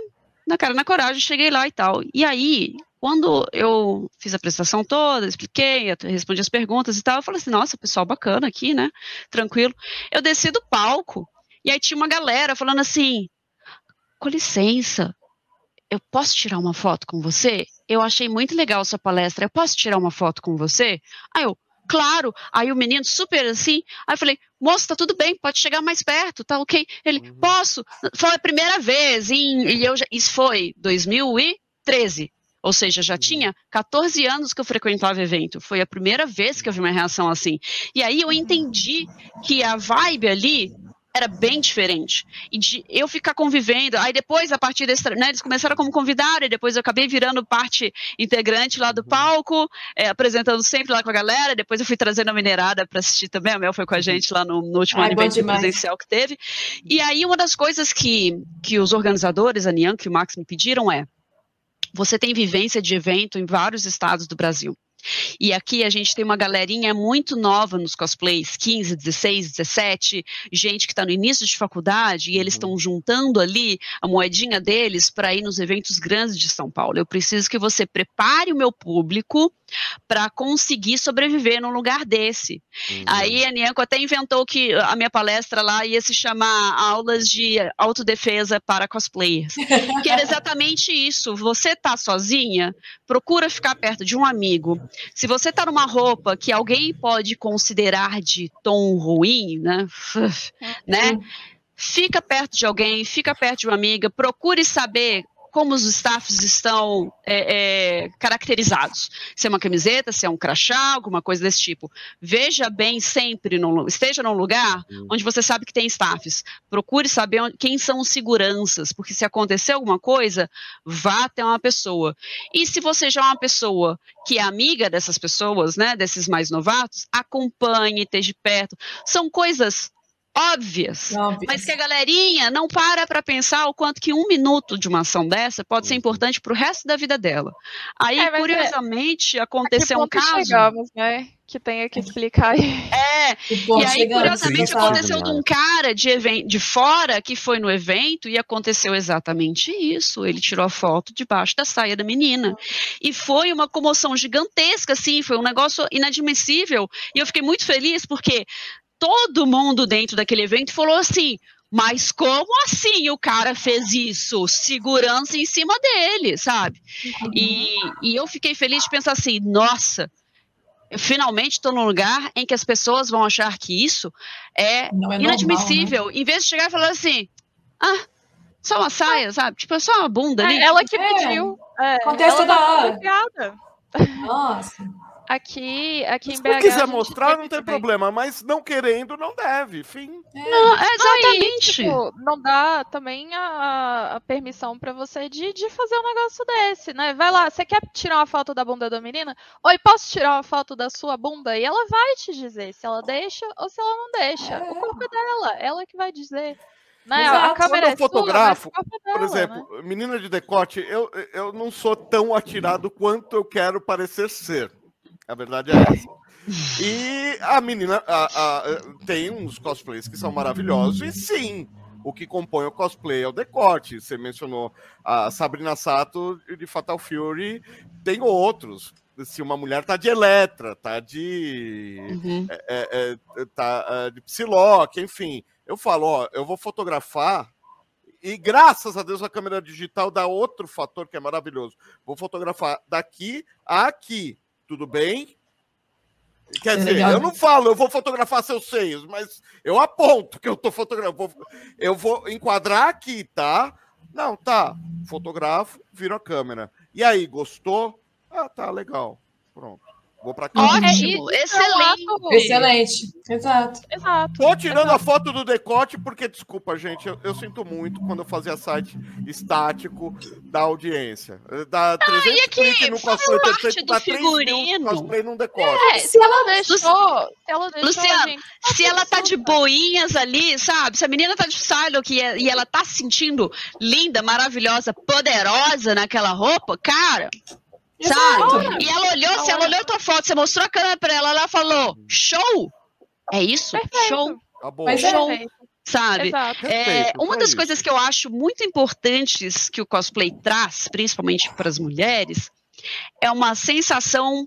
Na cara, na coragem, cheguei lá e tal. E aí, quando eu fiz a apresentação toda, expliquei, respondi as perguntas e tal, eu falei assim, nossa, pessoal bacana aqui, né? Tranquilo. Eu desci do palco e aí tinha uma galera falando assim, com licença, eu posso tirar uma foto com você? Eu achei muito legal sua palestra, eu posso tirar uma foto com você? Aí eu, claro. Aí o menino super assim, aí eu falei, moça, tá tudo bem, pode chegar mais perto, tá ok? Ele, uhum. posso? Foi a primeira vez, e eu já, isso foi 2013. Ou seja, já uhum. tinha 14 anos que eu frequentava evento. Foi a primeira vez que eu vi uma reação assim. E aí eu entendi que a vibe ali era bem diferente. E de eu ficar convivendo, aí depois, a partir desse, né, eles começaram como convidado, e depois eu acabei virando parte integrante lá do uhum. palco, é, apresentando sempre lá com a galera, depois eu fui trazendo a minerada para assistir também, a Mel foi com a uhum. gente lá no, no último evento presencial que teve. E aí uma das coisas que, que os organizadores, a Nian, que o Max me pediram é, você tem vivência de evento em vários estados do Brasil. E aqui a gente tem uma galerinha muito nova nos cosplays, 15, 16, 17, gente que está no início de faculdade e eles estão uhum. juntando ali a moedinha deles para ir nos eventos grandes de São Paulo. Eu preciso que você prepare o meu público para conseguir sobreviver num lugar desse. Uhum. Aí a Nianco até inventou que a minha palestra lá ia se chamar Aulas de Autodefesa para Cosplayers, que era exatamente isso. Você tá sozinha, procura ficar perto de um amigo. Se você tá numa roupa que alguém pode considerar de tom ruim, né, né? Fica perto de alguém, fica perto de uma amiga, procure saber como os staffs estão é, é, caracterizados. Se é uma camiseta, se é um crachá, alguma coisa desse tipo. Veja bem sempre, no, esteja num lugar hum. onde você sabe que tem staffs. Procure saber onde, quem são os seguranças, porque se acontecer alguma coisa, vá até uma pessoa. E se você já é uma pessoa que é amiga dessas pessoas, né, desses mais novatos, acompanhe, esteja perto. São coisas óbvias, óbvias, mas que a galerinha não para para pensar o quanto que um minuto de uma ação dessa pode ser uhum. importante para o resto da vida dela. Aí, é, curiosamente, é... aconteceu um caso. Chegamos, né? Que tenha que explicar. É, e aí, curiosamente, aconteceu de um cara de, de fora que foi no evento e aconteceu exatamente isso. Ele tirou a foto debaixo da saia da menina. E foi uma comoção gigantesca, assim, foi um negócio inadmissível. E eu fiquei muito feliz porque todo mundo dentro daquele evento falou assim: mas como assim o cara fez isso? Segurança em cima dele, sabe? Uhum. E, e eu fiquei feliz de pensar assim: nossa, eu finalmente estou num lugar em que as pessoas vão achar que isso é, é inadmissível. Normal, né? Em vez de chegar e falar assim: ah, só uma saia, sabe? Tipo, é só uma bunda ali. É, ela que é. pediu. É, Acontece toda hora. Nossa. Aqui, aqui em BH. Se quiser mostrar, não tem problema, mas não querendo, não deve. Fim. É. Não, exatamente. Aí, tipo, não dá também a, a permissão para você de, de fazer um negócio desse, né? Vai lá, você quer tirar uma foto da bunda da menina? Oi, posso tirar uma foto da sua bunda? E ela vai te dizer se ela deixa ou se ela não deixa. É. O corpo é dela, ela que vai dizer. Né? A câmera Quando eu é fotografo, sua, é por exemplo, né? menina de decote, eu, eu não sou tão atirado quanto eu quero parecer ser. A verdade é essa. E a menina a, a, tem uns cosplays que são maravilhosos, e sim, o que compõe o cosplay é o decote. Você mencionou a Sabrina Sato de Fatal Fury, tem outros. Se uma mulher tá de Eletra, tá de. Uhum. É, é, tá de Psylocke, enfim. Eu falo, ó, eu vou fotografar e graças a Deus a câmera digital dá outro fator que é maravilhoso. Vou fotografar daqui a aqui tudo bem? Quer é dizer, legal. eu não falo, eu vou fotografar seus seios, mas eu aponto que eu tô fotografando. Eu vou enquadrar aqui, tá? Não, tá. Fotografo, viro a câmera. E aí, gostou? Ah, tá, legal. Pronto. Vou pra cá. Ótimo, é excelente. Excelente, exato. Exato. Tô tirando exato. a foto do decote porque, desculpa, gente, eu, eu, sinto muito quando eu fazia site estático da audiência. Dá 300 ah, cliques no cosplay dá 3 mil cosplay num decote. É, se ela deixou, se ela deixou Luciano, se ela tá de boinhas ali, sabe? Se a menina tá de Psylocke e, e ela tá se sentindo linda, maravilhosa, poderosa naquela roupa, cara... Sabe? E ela olhou, se ela olhou a tua foto, você mostrou a câmera pra ela, ela falou: show! É isso? Perfeito. Show! Tá show! Sabe? É, uma das coisas que eu acho muito importantes que o cosplay traz, principalmente para as mulheres, é uma sensação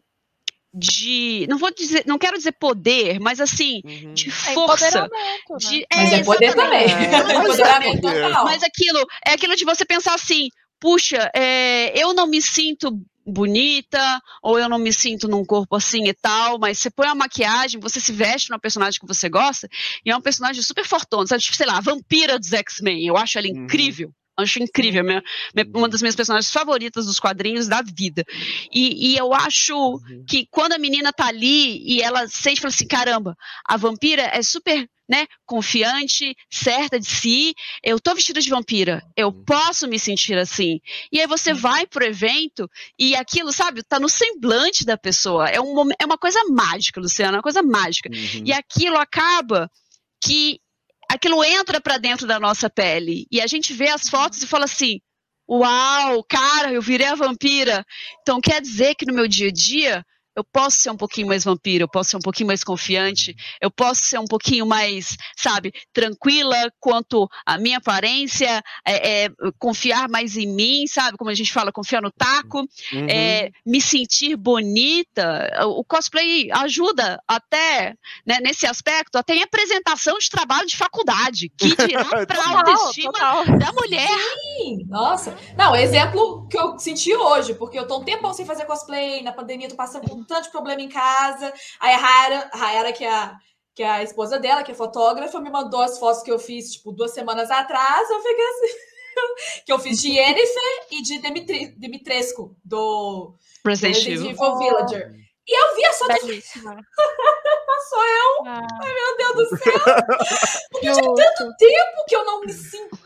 de não vou dizer não quero dizer poder mas assim uhum. de é força né? de, é, mas é poder também é, mas aquilo é aquilo de você pensar assim puxa é, eu não me sinto bonita, ou eu não me sinto num corpo assim e tal, mas você põe a maquiagem, você se veste numa personagem que você gosta, e é um personagem super fortona, sabe? Tipo, sei lá, a vampira dos X-Men, eu acho ela uhum. Acho incrível, minha, minha, uma das minhas personagens favoritas dos quadrinhos da vida. E, e eu acho uhum. que quando a menina tá ali e ela sente, fala assim, caramba, a vampira é super né, confiante, certa de si, eu tô vestida de vampira, eu uhum. posso me sentir assim. E aí você vai pro evento e aquilo, sabe, tá no semblante da pessoa. É, um, é uma coisa mágica, Luciana, uma coisa mágica. Uhum. E aquilo acaba que aquilo entra para dentro da nossa pele. E a gente vê as fotos e fala assim: Uau, cara, eu virei a vampira. Então quer dizer que no meu dia a dia eu posso ser um pouquinho mais vampiro, eu posso ser um pouquinho mais confiante, eu posso ser um pouquinho mais, sabe, tranquila quanto à minha aparência, é, é, confiar mais em mim, sabe, como a gente fala, confiar no taco, uhum. é, me sentir bonita. O cosplay ajuda até né, nesse aspecto, até em apresentação de trabalho de faculdade, que dirá para a autoestima total. da mulher. Sim, nossa. Não, exemplo que eu senti hoje, porque eu tô um tempão sem fazer cosplay, na pandemia tô passando um tanto de problema em casa. Aí a Rayara, Rayara que é a, que é a esposa dela, que é fotógrafa, me mandou as fotos que eu fiz, tipo, duas semanas atrás. Eu fiquei assim. que eu fiz de Yennefer e de Dimitri, Dimitrescu, do Resident Evil Villager. E eu vi a sua. Sou eu. Ah. Ai, meu Deus do céu. Porque tinha tanto tempo que eu não me sinto.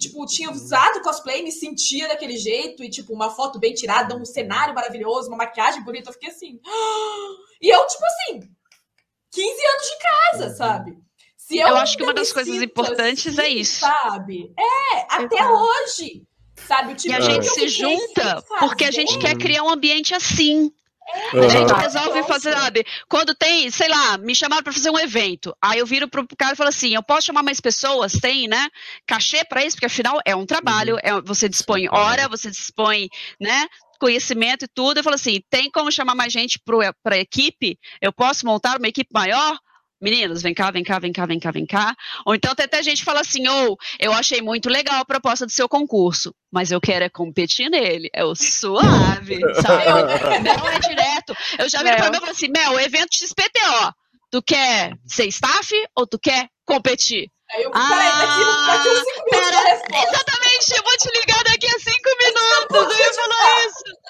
Tipo, tinha usado cosplay, me sentia daquele jeito. E, tipo, uma foto bem tirada, um cenário maravilhoso, uma maquiagem bonita. Eu fiquei assim. E eu, tipo assim, 15 anos de casa, uhum. sabe? Se eu, eu acho que uma das coisas importantes é assim, é isso. Sabe? É, até Exato. hoje. Sabe? Tipo, e a gente se junta porque a gente quer criar um ambiente assim. Uhum. A gente resolve fazer, sabe? Quando tem, sei lá, me chamaram para fazer um evento. Aí eu viro pro cara e falo assim: eu posso chamar mais pessoas? Tem, né? Cachê para isso, porque afinal é um trabalho, uhum. é, você dispõe hora, você dispõe, né? Conhecimento e tudo. Eu falo assim: tem como chamar mais gente para a equipe? Eu posso montar uma equipe maior? Meninos, vem cá, vem cá, vem cá, vem cá, vem cá. Ou então tem até gente que fala assim, ou oh, eu achei muito legal a proposta do seu concurso, mas eu quero é competir nele. É o suave, sabe? Não é direto. Eu já vi é. pra mim e falei assim, Mel, evento XPTO, tu quer ser staff ou tu quer competir? Aí eu, ah, peraí, daqui, daqui uns cinco minutos Exatamente, eu vou te ligar daqui a cinco minutos, eu ia falar isso.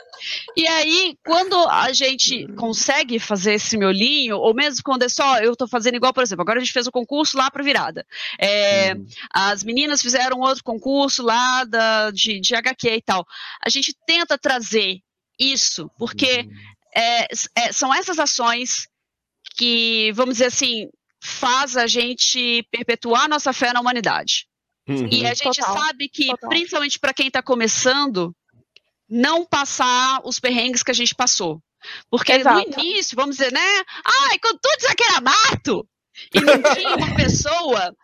E aí, quando a gente consegue fazer esse miolinho, ou mesmo quando é só, eu estou fazendo igual, por exemplo, agora a gente fez o concurso lá para virada. É, uhum. As meninas fizeram outro concurso lá da, de, de HQ e tal. A gente tenta trazer isso, porque uhum. é, é, são essas ações que, vamos dizer assim, faz a gente perpetuar nossa fé na humanidade. Uhum. E a gente Total. sabe que, Total. principalmente para quem está começando, não passar os perrengues que a gente passou. Porque Exato. no início, vamos dizer, né? Ai, quando tudo isso aqui era mato, e não tinha uma pessoa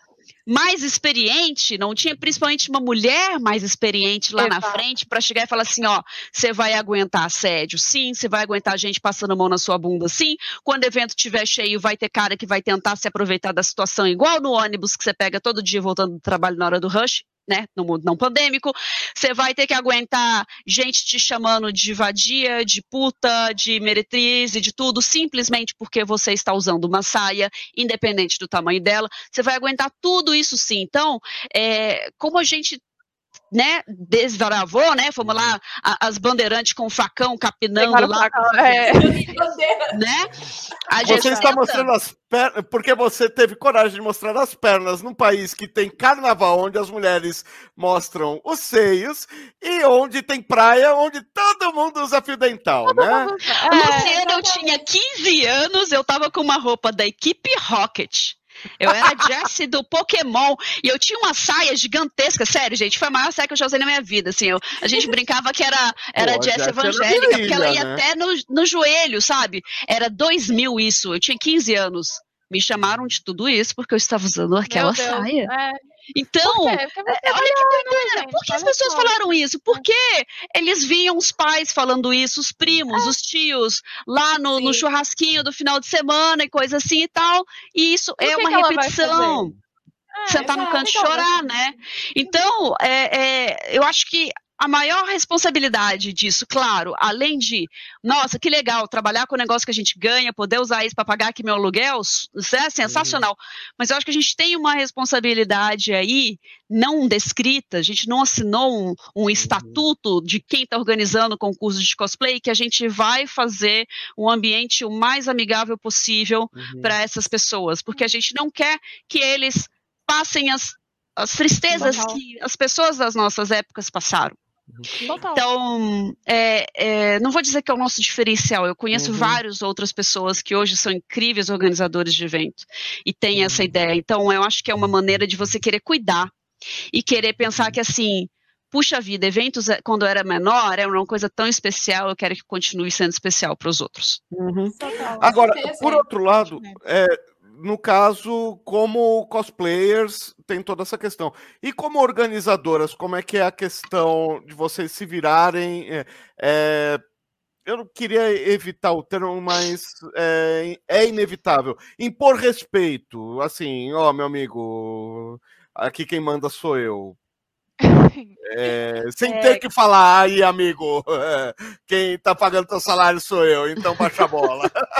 mais experiente, não tinha principalmente uma mulher mais experiente lá Exato. na frente para chegar e falar assim, ó, você vai aguentar assédio, sim, você vai aguentar gente passando a mão na sua bunda, sim. Quando o evento estiver cheio, vai ter cara que vai tentar se aproveitar da situação, igual no ônibus que você pega todo dia voltando do trabalho na hora do rush né, no mundo não pandêmico, você vai ter que aguentar gente te chamando de vadia, de puta, de meretriz e de tudo, simplesmente porque você está usando uma saia, independente do tamanho dela. Você vai aguentar tudo isso sim. Então, é, como a gente né, desvaravou, né, fomos lá as bandeirantes com o facão capinando lá, facão, é. né? A você está mostrando as pernas, porque você teve coragem de mostrar as pernas num país que tem carnaval, onde as mulheres mostram os seios, e onde tem praia, onde todo mundo usa fio dental, todo né? Mundo... É, Luciana, eu tinha 15 anos, eu tava com uma roupa da equipe Rocket. Eu era Jessie do Pokémon e eu tinha uma saia gigantesca, sério, gente, foi a maior saia que eu já usei na minha vida, assim, eu, a gente brincava que era, era Pô, Jessie evangélica, porque ela ia né? até no, no joelho, sabe? Era 2000 isso, eu tinha 15 anos. Me chamaram de tudo isso porque eu estava usando aquela saia. É. Então, Por é, olha que doideira. Por que as pessoas só. falaram isso? Porque eles viam os pais falando isso, os primos, os tios, lá no, no churrasquinho do final de semana e coisa assim e tal. E isso Por é que uma que repetição. É, Sentar no canto e então, chorar, né? Então, é, é, eu acho que a maior responsabilidade disso, claro, além de, nossa, que legal, trabalhar com o negócio que a gente ganha, poder usar isso para pagar aqui meu aluguel, isso é sensacional. Mas eu acho que a gente tem uma responsabilidade aí, não descrita, a gente não assinou um, um estatuto de quem está organizando o concurso de cosplay, que a gente vai fazer um ambiente o mais amigável possível Uhum. para essas pessoas, porque a gente não quer que eles passem as, as tristezas que as pessoas das nossas épocas passaram. Total. Então, é, é, não vou dizer que é o nosso diferencial, eu conheço Uhum. várias outras pessoas que hoje são incríveis organizadores de evento e têm essa Uhum. ideia. Então, eu acho que é uma maneira de você querer cuidar e querer pensar que assim. Puxa vida, eventos eh, quando eu era menor era uma coisa tão especial, eu quero que continue sendo especial para os outros. Uhum. Total. Agora, por é. outro lado, Né? é, no caso, como cosplayers, tem toda essa questão. E como organizadoras, como é que é a questão de vocês se virarem? é, é, eu queria evitar o termo, mas é, é inevitável. Impor respeito, assim, ó, meu amigo, aqui quem manda sou eu. É, sem É. ter que falar, aí, amigo, quem tá pagando teu salário sou eu, então baixa a bola.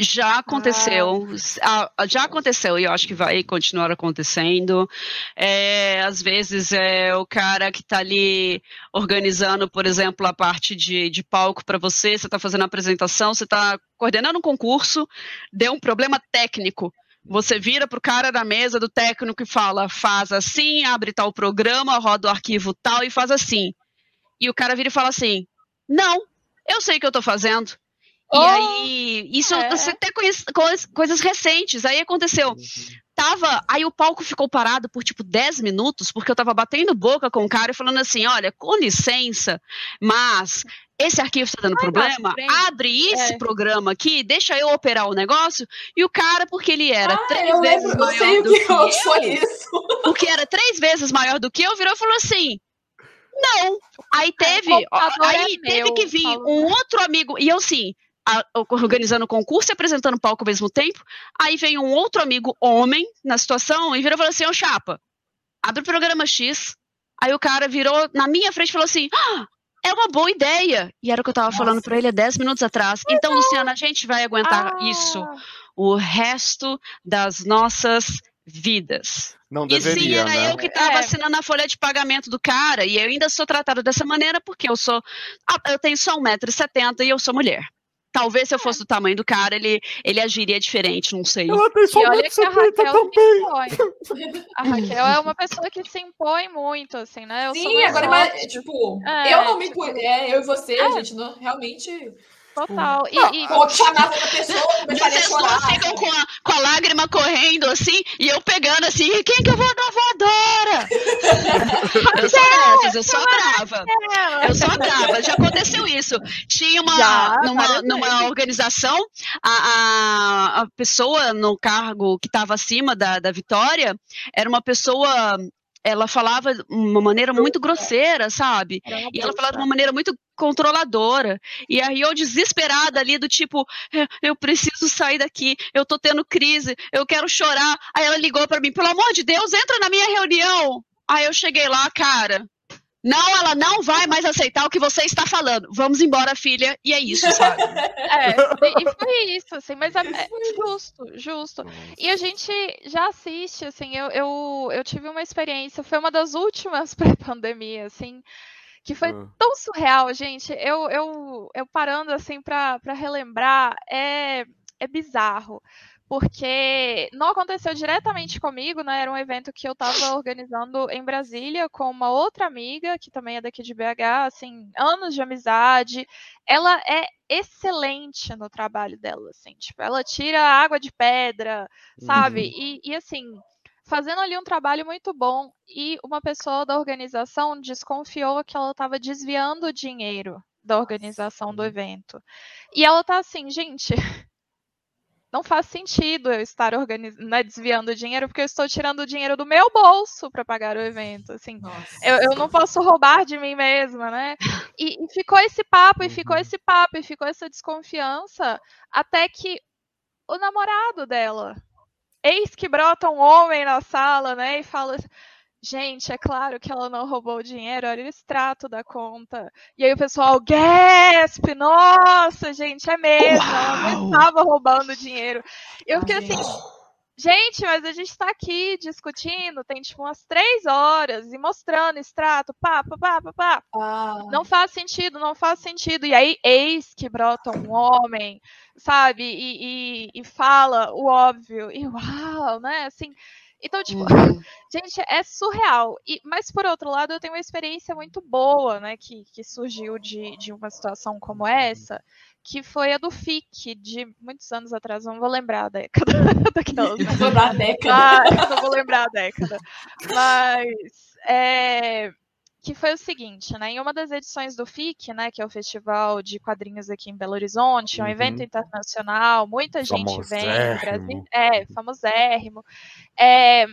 Já aconteceu, ah, já aconteceu e eu acho que vai continuar acontecendo. É, às vezes é o cara que está ali organizando, por exemplo, a parte de, de palco para você, você está fazendo a apresentação, você está coordenando um concurso, deu um problema técnico. Você vira para o cara da mesa do técnico e fala: faz assim, abre tal programa, roda o arquivo tal e faz assim. E o cara vira e fala assim: não, eu sei o que eu estou fazendo. E Oh, aí, isso é. você até conhece cois- coisas recentes. Aí aconteceu. Tava, aí o palco ficou parado por tipo 10 minutos, porque eu tava batendo boca com o cara e falando assim: olha, com licença, mas esse arquivo tá dando pra problema, abre esse É. programa aqui, deixa eu operar o negócio. E o cara, porque ele era Ah, três vezes lembro, maior do que, que eu, porque era três vezes maior do que eu, virou e falou assim: não. Aí teve, computador aí é teve meu, que vir um outro amigo, e eu sim, a- organizando o concurso e apresentando o palco ao mesmo tempo. Aí veio um outro amigo, homem, na situação, e virou e falou assim: Ô chapa, abre o programa X. Aí o cara virou na minha frente e falou assim: ah, é uma boa ideia. E era o que eu tava falando Nossa. pra ele há 10 minutos atrás. Então, Luciana, a gente vai aguentar Ah, isso o resto das nossas vidas. Não E sim, deveria, era né? eu que estava É. assinando a folha de pagamento do cara, e eu ainda sou tratada dessa maneira porque eu sou. ah, Eu tenho só 1,70m e eu sou mulher. Talvez se eu fosse do tamanho do cara, ele, ele agiria diferente, não sei. Ela tem só E olha que a 1,70m Raquel se também. impõe. A Raquel é uma pessoa que se impõe muito, assim, né? Eu Sim, agora, mas, tipo, É, eu não me tipo-. É, eu e você, É. gente, não, realmente. Total. E, e- Pô, chamava outra pessoa, começaria a Vocês chorar. dois ficam com a, com a lágrima correndo assim, e eu pegando assim, quem que eu vou dar voadora? eu sou dessas, eu sou brava. Eu sou brava, já aconteceu isso. Tinha uma, Já, numa, numa organização, a, a, a pessoa no cargo que estava acima da, da Vitória era uma pessoa. Ela falava de uma maneira muito grosseira, sabe? E ela falava de uma maneira muito controladora. E aí eu desesperada ali, do tipo, "É, eu preciso sair daqui, eu tô tendo crise, eu quero chorar. Aí ela ligou pra mim, pelo amor de Deus, entra na minha reunião. Aí eu cheguei lá, cara. Não, ela não vai mais aceitar o que você está falando. Vamos embora, filha. E é isso, sabe? É, e foi isso, assim, mas é, é justo, justo. E a gente já assiste, assim, eu, eu, eu tive uma experiência, foi uma das últimas pré-pandemia, assim, que foi Ah. tão surreal, gente. Eu, eu, eu parando, assim, pra, pra relembrar, é, é bizarro. Porque não aconteceu diretamente comigo, né? Era um evento que eu estava organizando em Brasília com uma outra amiga, que também é daqui de BH, assim, anos de amizade. Ela é excelente no trabalho dela, assim, tipo, ela tira água de pedra, sabe? E, e assim, fazendo ali um trabalho muito bom. E uma pessoa da organização desconfiou que ela estava desviando dinheiro da organização do evento. E ela tá assim, gente, não faz sentido eu estar organiz... né, desviando dinheiro, porque eu estou tirando o dinheiro do meu bolso para pagar o evento. Assim, eu, eu, não posso roubar de mim mesma, né? E, e, ficou esse papo, e ficou uhum. esse papo, e ficou essa desconfiança, até que o namorado dela, eis que brota um homem na sala, né, e fala assim, Gente, é claro que ela não roubou o dinheiro, olha o extrato da conta. E aí o pessoal, gasp! Nossa, gente, é mesmo, Uau! ela não estava roubando dinheiro. Eu fiquei assim, gente, mas a gente está aqui discutindo, tem tipo umas três horas, e mostrando extrato, pá, pá, pá, pá, pá. Ah. Não faz sentido, não faz sentido. E aí, eis que brota um homem, sabe, e, e, e fala o óbvio, e uau, né, assim... Então, tipo, uhum. gente, é surreal. E, mas, por outro lado, eu tenho uma experiência muito boa, né, que, que surgiu de, de uma situação como essa, que foi a do FIC, de muitos anos atrás, não vou lembrar a década. Daquelas, não vou lembrar a década. Mas, não vou lembrar a década. Mas, é, que foi o seguinte, né? Em uma das edições do FIC, né, que é o festival de quadrinhos aqui em Belo Horizonte, é um uhum. evento internacional, muita gente vem do Brasil, é, famosérrimo. É,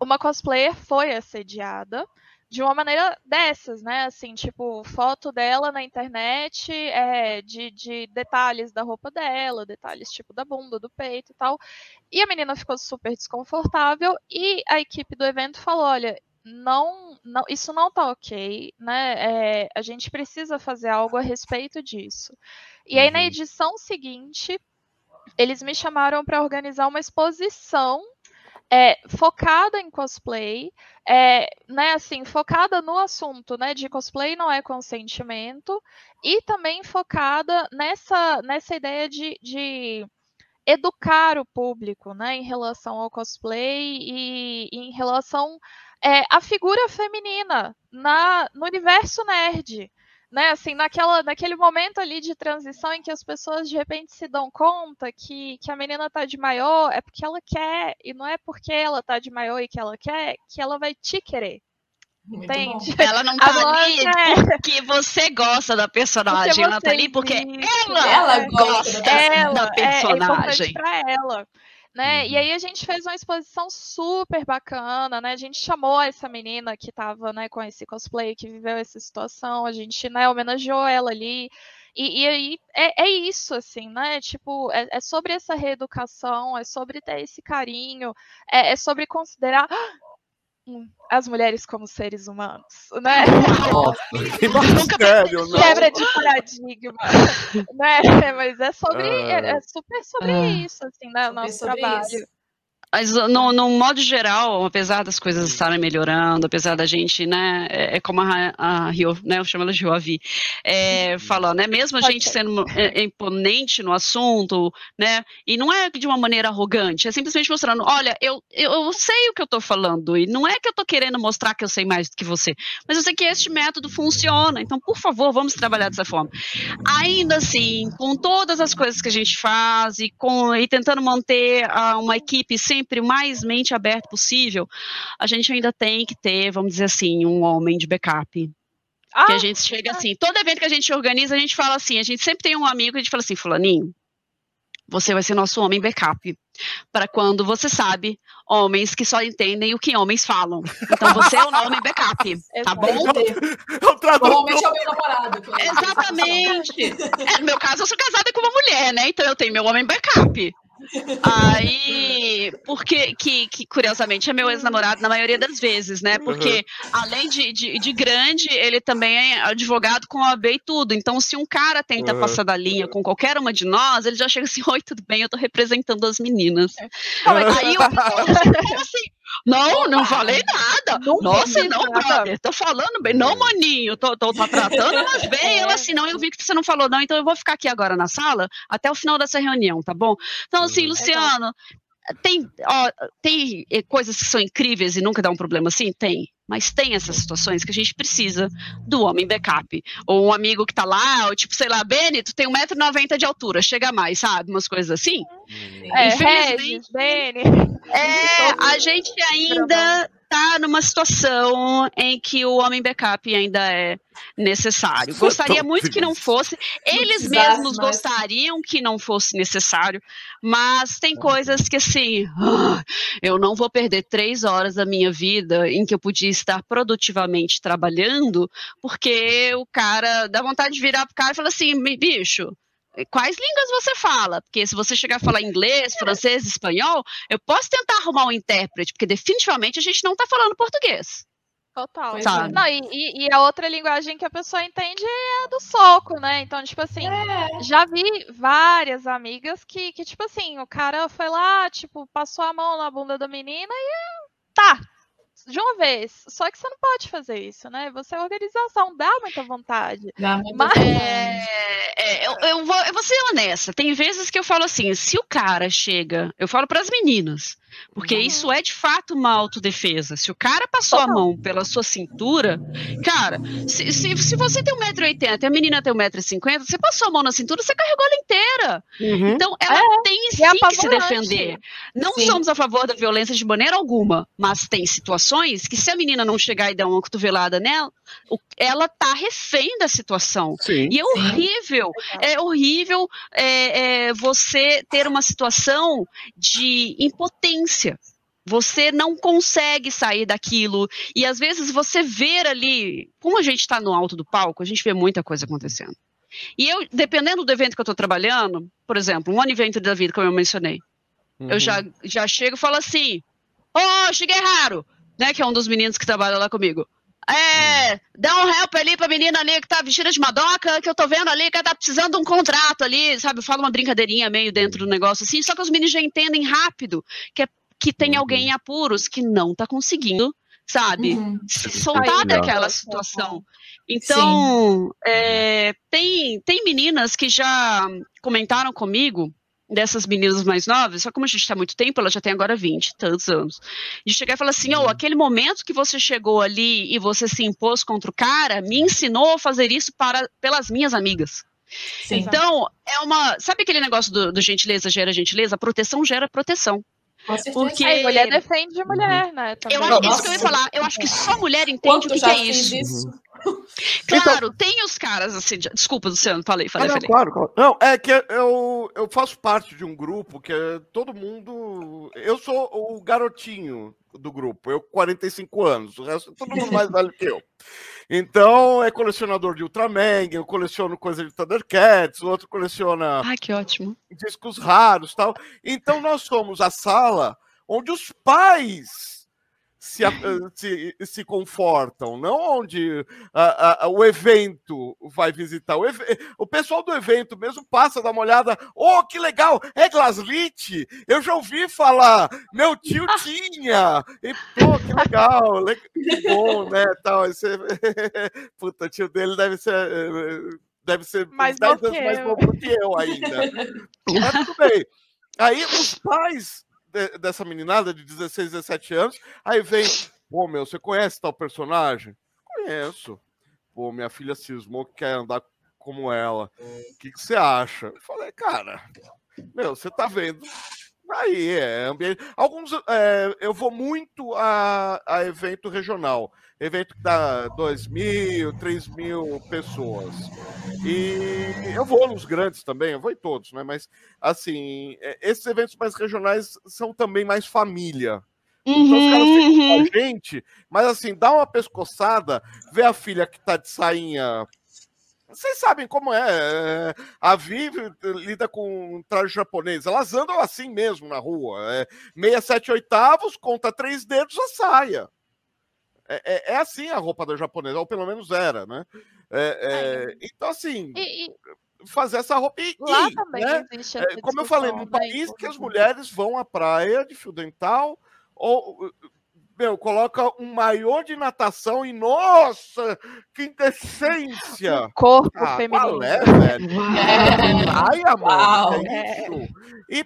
uma cosplayer foi assediada de uma maneira dessas, né? Assim, tipo, foto dela na internet, é, de, de detalhes da roupa dela, detalhes tipo da bunda, do peito e tal. E a menina ficou super desconfortável e a equipe do evento falou: olha, não, não, isso não está ok, né? É, a gente precisa fazer algo a respeito disso. E aí, na uhum. edição seguinte, eles me chamaram para organizar uma exposição é, focada em cosplay, é, né, assim, focada no assunto, né, de cosplay não é consentimento, e também focada nessa, nessa ideia de, de educar o público, né, em relação ao cosplay e, e em relação é, a figura feminina na, no universo nerd. Né, assim, naquela, naquele momento ali de transição em que as pessoas de repente se dão conta que, que a menina tá de maior é porque ela quer, e não é porque ela tá de maior e que ela quer, que ela vai te querer. Entende? Ela não tá Agora, ali é... porque você gosta da personagem, ela tá ali porque ela, ela gosta ela, da personagem. É, é pra ela né? Uhum. E aí a gente fez uma exposição super bacana, né? A gente chamou essa menina que estava, né, com esse cosplay, que viveu essa situação, a gente, né, homenageou ela ali. E, e aí é, é, isso, assim, né? Tipo, é, é, sobre essa reeducação, é sobre ter esse carinho, é, é sobre considerar as mulheres como seres humanos, né? Nossa, mistério, não. Quebra de paradigma, né? Mas é sobre, é, é super sobre ah. isso, assim, né? Nosso trabalho. Isso. Mas no, no, modo geral, apesar das coisas estarem melhorando, apesar da gente, né, é, é como a, a Rio, né, eu chamo ela de Rio Avi, é, falando, né, mesmo a gente sendo é, imponente no assunto, né, e não é de uma maneira arrogante, é simplesmente mostrando, olha, eu, eu sei o que eu estou falando, e não é que eu estou querendo mostrar que eu sei mais do que você, mas eu sei que este método funciona, então, por favor, vamos trabalhar dessa forma. Ainda assim, com todas as coisas que a gente faz, e, com, e tentando manter uh, uma equipe sempre sempre o mais mente aberto possível, a gente ainda tem que ter, vamos dizer assim, um homem de backup. Ah, que a gente chega assim, todo evento que a gente organiza, a gente fala assim, a gente sempre tem um amigo que a gente fala assim, fulaninho, você vai ser nosso homem backup. Para quando você sabe, homens que só entendem o que homens falam. Então você é o nome backup, tá bom? Normalmente é o meu namorado. Exatamente. É, no meu caso, eu sou casada com uma mulher, né? Então eu tenho meu homem backup. Aí, porque que, que, curiosamente é meu ex-namorado na maioria das vezes, né? Porque uhum. além de, de, de, grande, ele também é advogado com a OAB e tudo. Então, se um cara tenta uhum. passar da linha com qualquer uma de nós, ele já chega assim: Oi, tudo bem, eu tô representando as meninas. É. Aí eu assim, não, não falei nada. Não Nossa, não, nada. brother. Tô falando bem. Não, maninho. Tô, tô, tratando, mas bem. É. Ela assim, não, eu vi que você não falou, não. Então eu vou ficar aqui agora na sala até o final dessa reunião, tá bom? Então, assim, uhum. Luciano, tem, ó, tem eh, coisas que são incríveis e nunca dá um problema assim? Tem. Mas tem essas situações que a gente precisa do homem backup. Ou um amigo que tá lá, ou tipo, sei lá, Beni, tu tem 1,90m de altura, chega mais, sabe? Umas coisas assim. É, Infelizmente. Beni. É, a gente ainda tá numa situação em que o homem backup ainda é necessário. Gostaria muito que não fosse. Eles mesmos gostariam que não fosse necessário, mas tem coisas que assim, eu não vou perder três horas da minha vida em que eu podia estar produtivamente trabalhando, porque o cara dá vontade de virar pro cara e falar assim, bicho, quais línguas você fala? Porque se você chegar a falar inglês, francês, espanhol, eu posso tentar arrumar um intérprete, porque definitivamente a gente não está falando português. Total. Sabe? Não, e, e, a outra linguagem que a pessoa entende é a do soco, né? Então, tipo assim, é. já vi várias amigas que, que, tipo assim, o cara foi lá, tipo, passou a mão na bunda da menina e tá, de uma vez. Só que você não pode fazer isso, né? Você é organização, dá muita vontade. Dá muita mas... vontade. É, é, eu, eu, vou, eu vou ser honesta. Tem vezes que eu falo assim: se o cara chega, eu falo para as meninas, porque isso é de fato uma autodefesa. Se o cara passou a mão pela sua cintura, cara, se, se, se você tem 1,80m e a menina tem 1,50m, você passou a mão na cintura, você carregou ela inteira. Uhum. Então ela é, tem sim é que se defender. Não sim. somos a favor da violência de maneira alguma, mas tem situações que se a menina não chegar e dar uma cotovelada nela, ela tá refém da situação. Sim. E é horrível, é horrível é, é, você ter uma situação de impotência. Você não consegue sair daquilo. E às vezes você vê ali, como a gente está no alto do palco, a gente vê muita coisa acontecendo. E eu, dependendo do evento que eu estou trabalhando, por exemplo, um evento da vida, como eu mencionei, uhum. eu já, já chego e falo assim: Ô, oh, cheguei raro, né? Que é um dos meninos que trabalha lá comigo. É, dá um help ali pra menina ali que tá vestida de madoca, que eu tô vendo ali que tá precisando de um contrato ali, sabe? Fala uma brincadeirinha meio dentro do negócio assim, só que os meninos já entendem rápido que, é, que tem uhum. alguém em apuros que não tá conseguindo, sabe? Uhum. Se soltar daquela situação. Então, é, tem, tem meninas que já comentaram comigo dessas meninas mais novas, só como a gente está há muito tempo, ela já tem agora 20, tantos anos, de chegar e falar assim, oh, aquele momento que você chegou ali e você se impôs contra o cara, me ensinou a fazer isso para, pelas minhas amigas. Sim, então, é uma. Sabe aquele negócio do, do, gentileza gera gentileza? A proteção gera proteção. Porque a mulher defende mulher, uhum. né? Eu acho, isso que eu ia falar. Eu acho que só mulher entende Quanto o que, que é isso. isso? Claro, então, tem os caras assim. De... Desculpa, Luciano, falei, falei, ah, não, falei. Claro, claro. Não, é que eu, eu faço parte de um grupo que é todo mundo. Eu sou o garotinho do grupo, eu 45 anos, o resto é todo mundo mais velho que eu. Então, é colecionador de Ultraman, eu coleciono coisa de Thundercats, o outro coleciona. Ai, que ótimo. Discos raros tal. Então, nós somos a sala onde os pais se, se, se confortam, não onde a, a, o evento vai visitar. O, ev o, pessoal do evento mesmo passa, dá uma olhada. Oh, que legal! É Glaslit? Eu já ouvi falar. Meu tio tinha. E, pô, que legal! Que bom, né? Tal, esse... Puta, tio dele deve ser deve ser mais 10 anos mais novo que eu ainda. Mas tudo bem. Aí os pais de, dessa meninada de 16, 17 anos. Aí vem, pô, meu, você conhece tal personagem? Conheço. Pô, minha filha cismou que quer andar como ela. O que, que você acha? Eu falei, cara, meu, você tá vendo Aí é ambiente. Alguns é, eu vou muito a, a evento regional, evento que dá 2 mil, 3 mil pessoas. E eu vou nos grandes também, eu vou em todos, né? Mas assim, é, esses eventos mais regionais são também mais família. Uhum, então os caras ficam com a uhum. gente, mas assim, dá uma pescoçada, vê a filha que tá de sainha vocês sabem como é. é a Vivi lida com traje japonês. Elas andam assim mesmo na rua. É, meia, sete oitavos, conta três dedos, a saia. É, é, é assim a roupa da japonesa, ou pelo menos era, né? É, é então, assim, e, e... fazer essa roupa. E, Lá também né? existe Como eu falei, num país que as mulheres vão à praia de fio dental, ou meu, coloca um maiô de natação e, nossa, que indecência! O corpo ah, feminino. Qual é, velho? Ai, amor, é isso? E,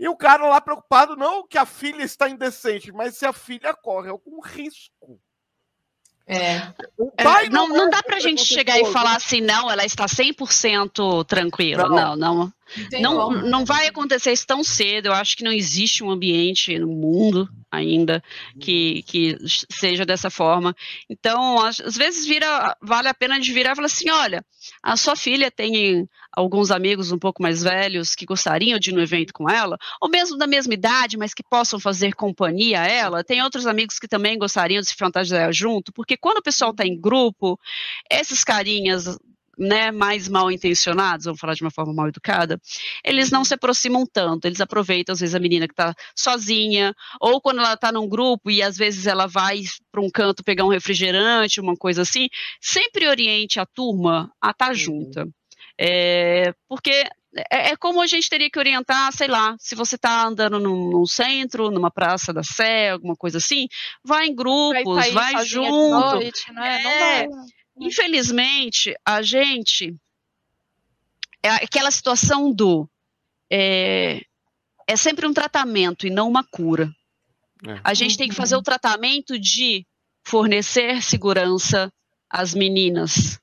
e o cara lá preocupado, não que a filha está indecente, mas se a filha corre algum risco. É. é não, não, não dá pra gente chegar e falar assim, não, ela está 100% tranquila. Não, não. não. Não, não vai acontecer isso tão cedo. Eu acho que não existe um ambiente no mundo ainda que, que seja dessa forma. Então, às, vezes vira, vale a pena de virar e falar assim: olha, a sua filha tem alguns amigos um pouco mais velhos que gostariam de ir no evento com ela, ou mesmo da mesma idade, mas que possam fazer companhia a ela. Tem outros amigos que também gostariam de se fantasiar junto, porque quando o pessoal está em grupo, esses carinhas né, mais mal intencionados, vamos falar de uma forma mal educada, eles não se aproximam tanto, eles aproveitam, às vezes, a menina que está sozinha, ou quando ela está num grupo e às vezes ela vai para um canto pegar um refrigerante, uma coisa assim, sempre oriente a turma a estar tá uhum. junta. É, porque é, é, como a gente teria que orientar, sei lá, se você está andando num, num, centro, numa praça da Sé, alguma coisa assim, vai em grupos, vai, vai junto. Noite, né? é, Infelizmente, a gente. É aquela situação do. É, é sempre um tratamento e não uma cura. É. A gente tem que fazer o tratamento de fornecer segurança às meninas.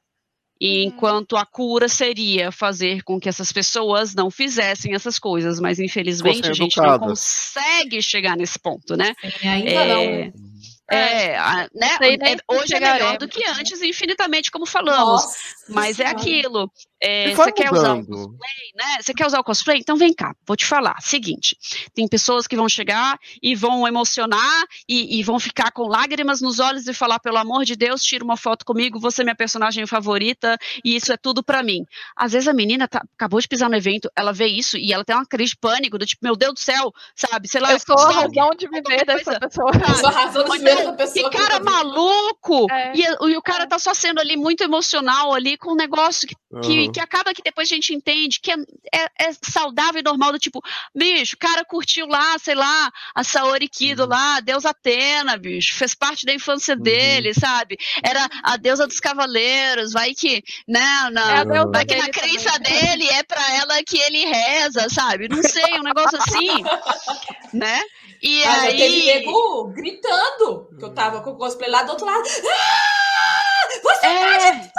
E uhum. enquanto a cura seria fazer com que essas pessoas não fizessem essas coisas, mas infelizmente a gente não consegue chegar nesse ponto, né? Sim, ainda é, não. É, é, a, né? É, hoje é melhor do que antes, infinitamente, como falamos. Nossa, mas é aquilo. É, você quer usar o cosplay, né? Você quer usar o cosplay? Então vem cá, vou te falar. Seguinte, tem pessoas que vão chegar e vão emocionar e, e, vão ficar com lágrimas nos olhos e falar, pelo amor de Deus, tira uma foto comigo, você é minha personagem favorita e isso é tudo para mim. Às vezes a menina tá, acabou de pisar no evento, ela vê isso e ela tem uma crise de pânico, do tipo, meu Deus do céu, sabe? Sei lá, eu sou a razão de viver dessa pessoa. Eu sou a razão de viver pessoa. Que cara maluco! É. E, e, o cara tá só sendo ali muito emocional ali com um negócio que, uhum. que que acaba que depois a gente entende que é, é, é, saudável e normal, do tipo, bicho, o cara curtiu lá, sei lá, a Saori Kido uhum. lá, a deusa Atena, bicho, fez parte da infância uhum. dele, sabe? Era a deusa dos cavaleiros, vai que, né, na, é vai que na crença também. dele é pra ela que ele reza, sabe? Não sei, um negócio assim, né? E ah, aí... teve nego gritando, que eu tava com o cosplay lá do outro lado. Ah! Você é... pode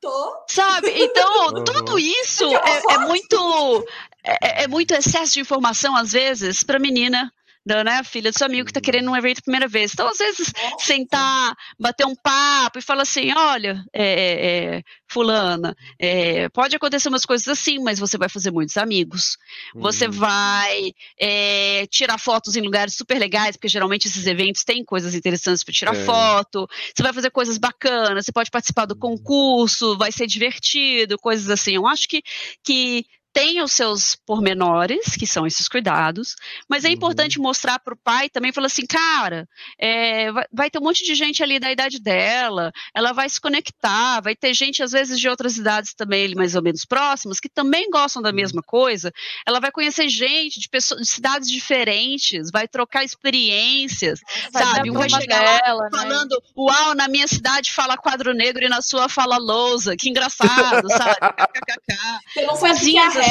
Tô. Sabe? Então, tudo isso é, é muito. É, é, muito excesso de informação, às vezes, para menina da né, filha do seu amigo que está querendo um evento primeira vez. Então, às vezes, sentar, bater um papo e falar assim: olha, é, é, é fulana, é, pode acontecer umas coisas assim, mas você vai fazer muitos amigos. Uhum. Você vai é, tirar fotos em lugares super legais, porque geralmente esses eventos têm coisas interessantes para tirar é. foto. Você vai fazer coisas bacanas, você pode participar do uhum. concurso, vai ser divertido, coisas assim. Eu acho que, que tem os seus pormenores, que são esses cuidados, mas é uhum. importante mostrar para o pai também, falar assim, cara, é, vai, vai, ter um monte de gente ali da idade dela, ela vai se conectar, vai ter gente, às vezes, de outras idades também, mais ou menos próximas, que também gostam da uhum. mesma coisa, ela vai conhecer gente de, pessoas, de cidades diferentes, vai trocar experiências, vai sabe? Um vai chegar dela, lá né? falando, uau, na minha cidade fala quadro negro e na sua fala lousa, que engraçado, sabe? Você não Coisinhas assim.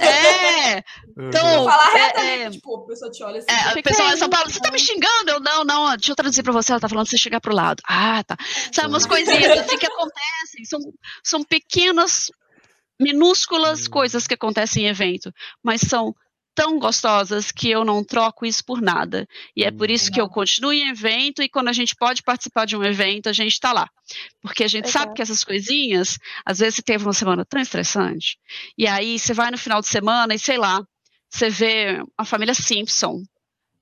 É. Então. Falar é, é, tipo, a pessoa te olha assim. É, a pessoa São Paulo, você tá me xingando? Eu, não, não, deixa eu traduzir pra você. Ela tá falando pra você chegar pro lado. Ah, tá. Sabe, umas coisinhas assim que acontecem. São, são pequenas, minúsculas hum. coisas que acontecem em evento, mas são tão gostosas que eu não troco isso por nada. E é por isso que eu continuo em evento e quando a gente pode participar de um evento, a gente está lá. Porque a gente sabe que essas coisinhas, às vezes você teve uma semana tão estressante, e aí você vai no final de semana e sei lá, você vê a família Simpson,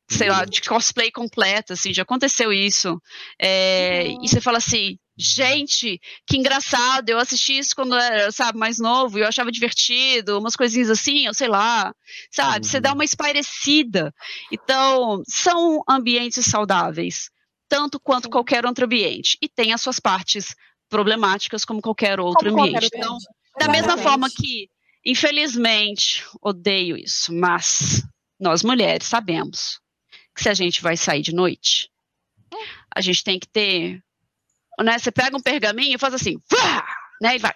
sei lá, de cosplay completa, assim, já aconteceu isso. É, uhum. E você fala assim, gente, que engraçado, eu assisti isso quando era, sabe, mais novo, e eu achava divertido, umas coisinhas assim, eu sei lá, sabe, uhum. você dá uhum. uma espairecida. Então, são ambientes saudáveis, tanto quanto qualquer outro ambiente, e tem as suas partes problemáticas como qualquer outro como ambiente. Qualquer então, da mesma forma que, infelizmente, odeio isso, mas nós mulheres sabemos que se a gente vai sair de noite, a gente tem que ter né? Você pega um pergaminho e faz assim, né? E vai.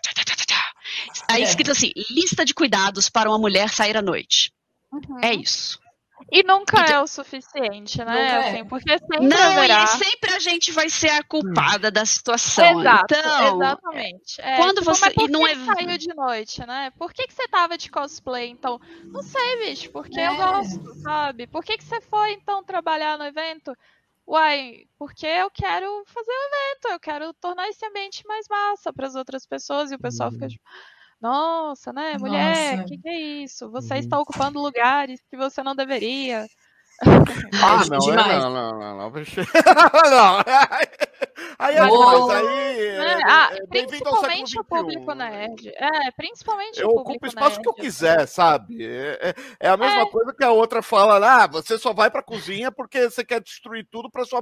Aí é. escrito assim: lista de cuidados para uma mulher sair à noite. Uhum. É isso. E nunca é o suficiente, né? É. Assim, porque sempre Não, haverá... e sempre a gente vai ser a culpada da situação. Exato, então, exatamente. É, quando tipo, você- Mas por e não que é- saiu de noite, né? Por que, que você tava de cosplay, então? Não sei, bicho, porque eu É. gosto, sabe? Por que, que você foi, então, trabalhar no evento? Uai, porque eu quero fazer o evento, eu quero tornar esse ambiente mais massa para as outras pessoas, e o pessoal fica tipo, nossa, né, mulher, o que, que é isso? Você Uhum. está ocupando lugares que você não deveria. Ah, É não, demais. não, não, não, não. não. Aí é Não. demais, aí. é- né? Ah, é ao século principalmente o público XXI. nerd. É, principalmente Eu o ocupo público o espaço que eu nerd. quiser, sabe? É, é- é a mesma coisa que a outra fala, ah, você só vai pra cozinha porque você quer destruir tudo pra sua,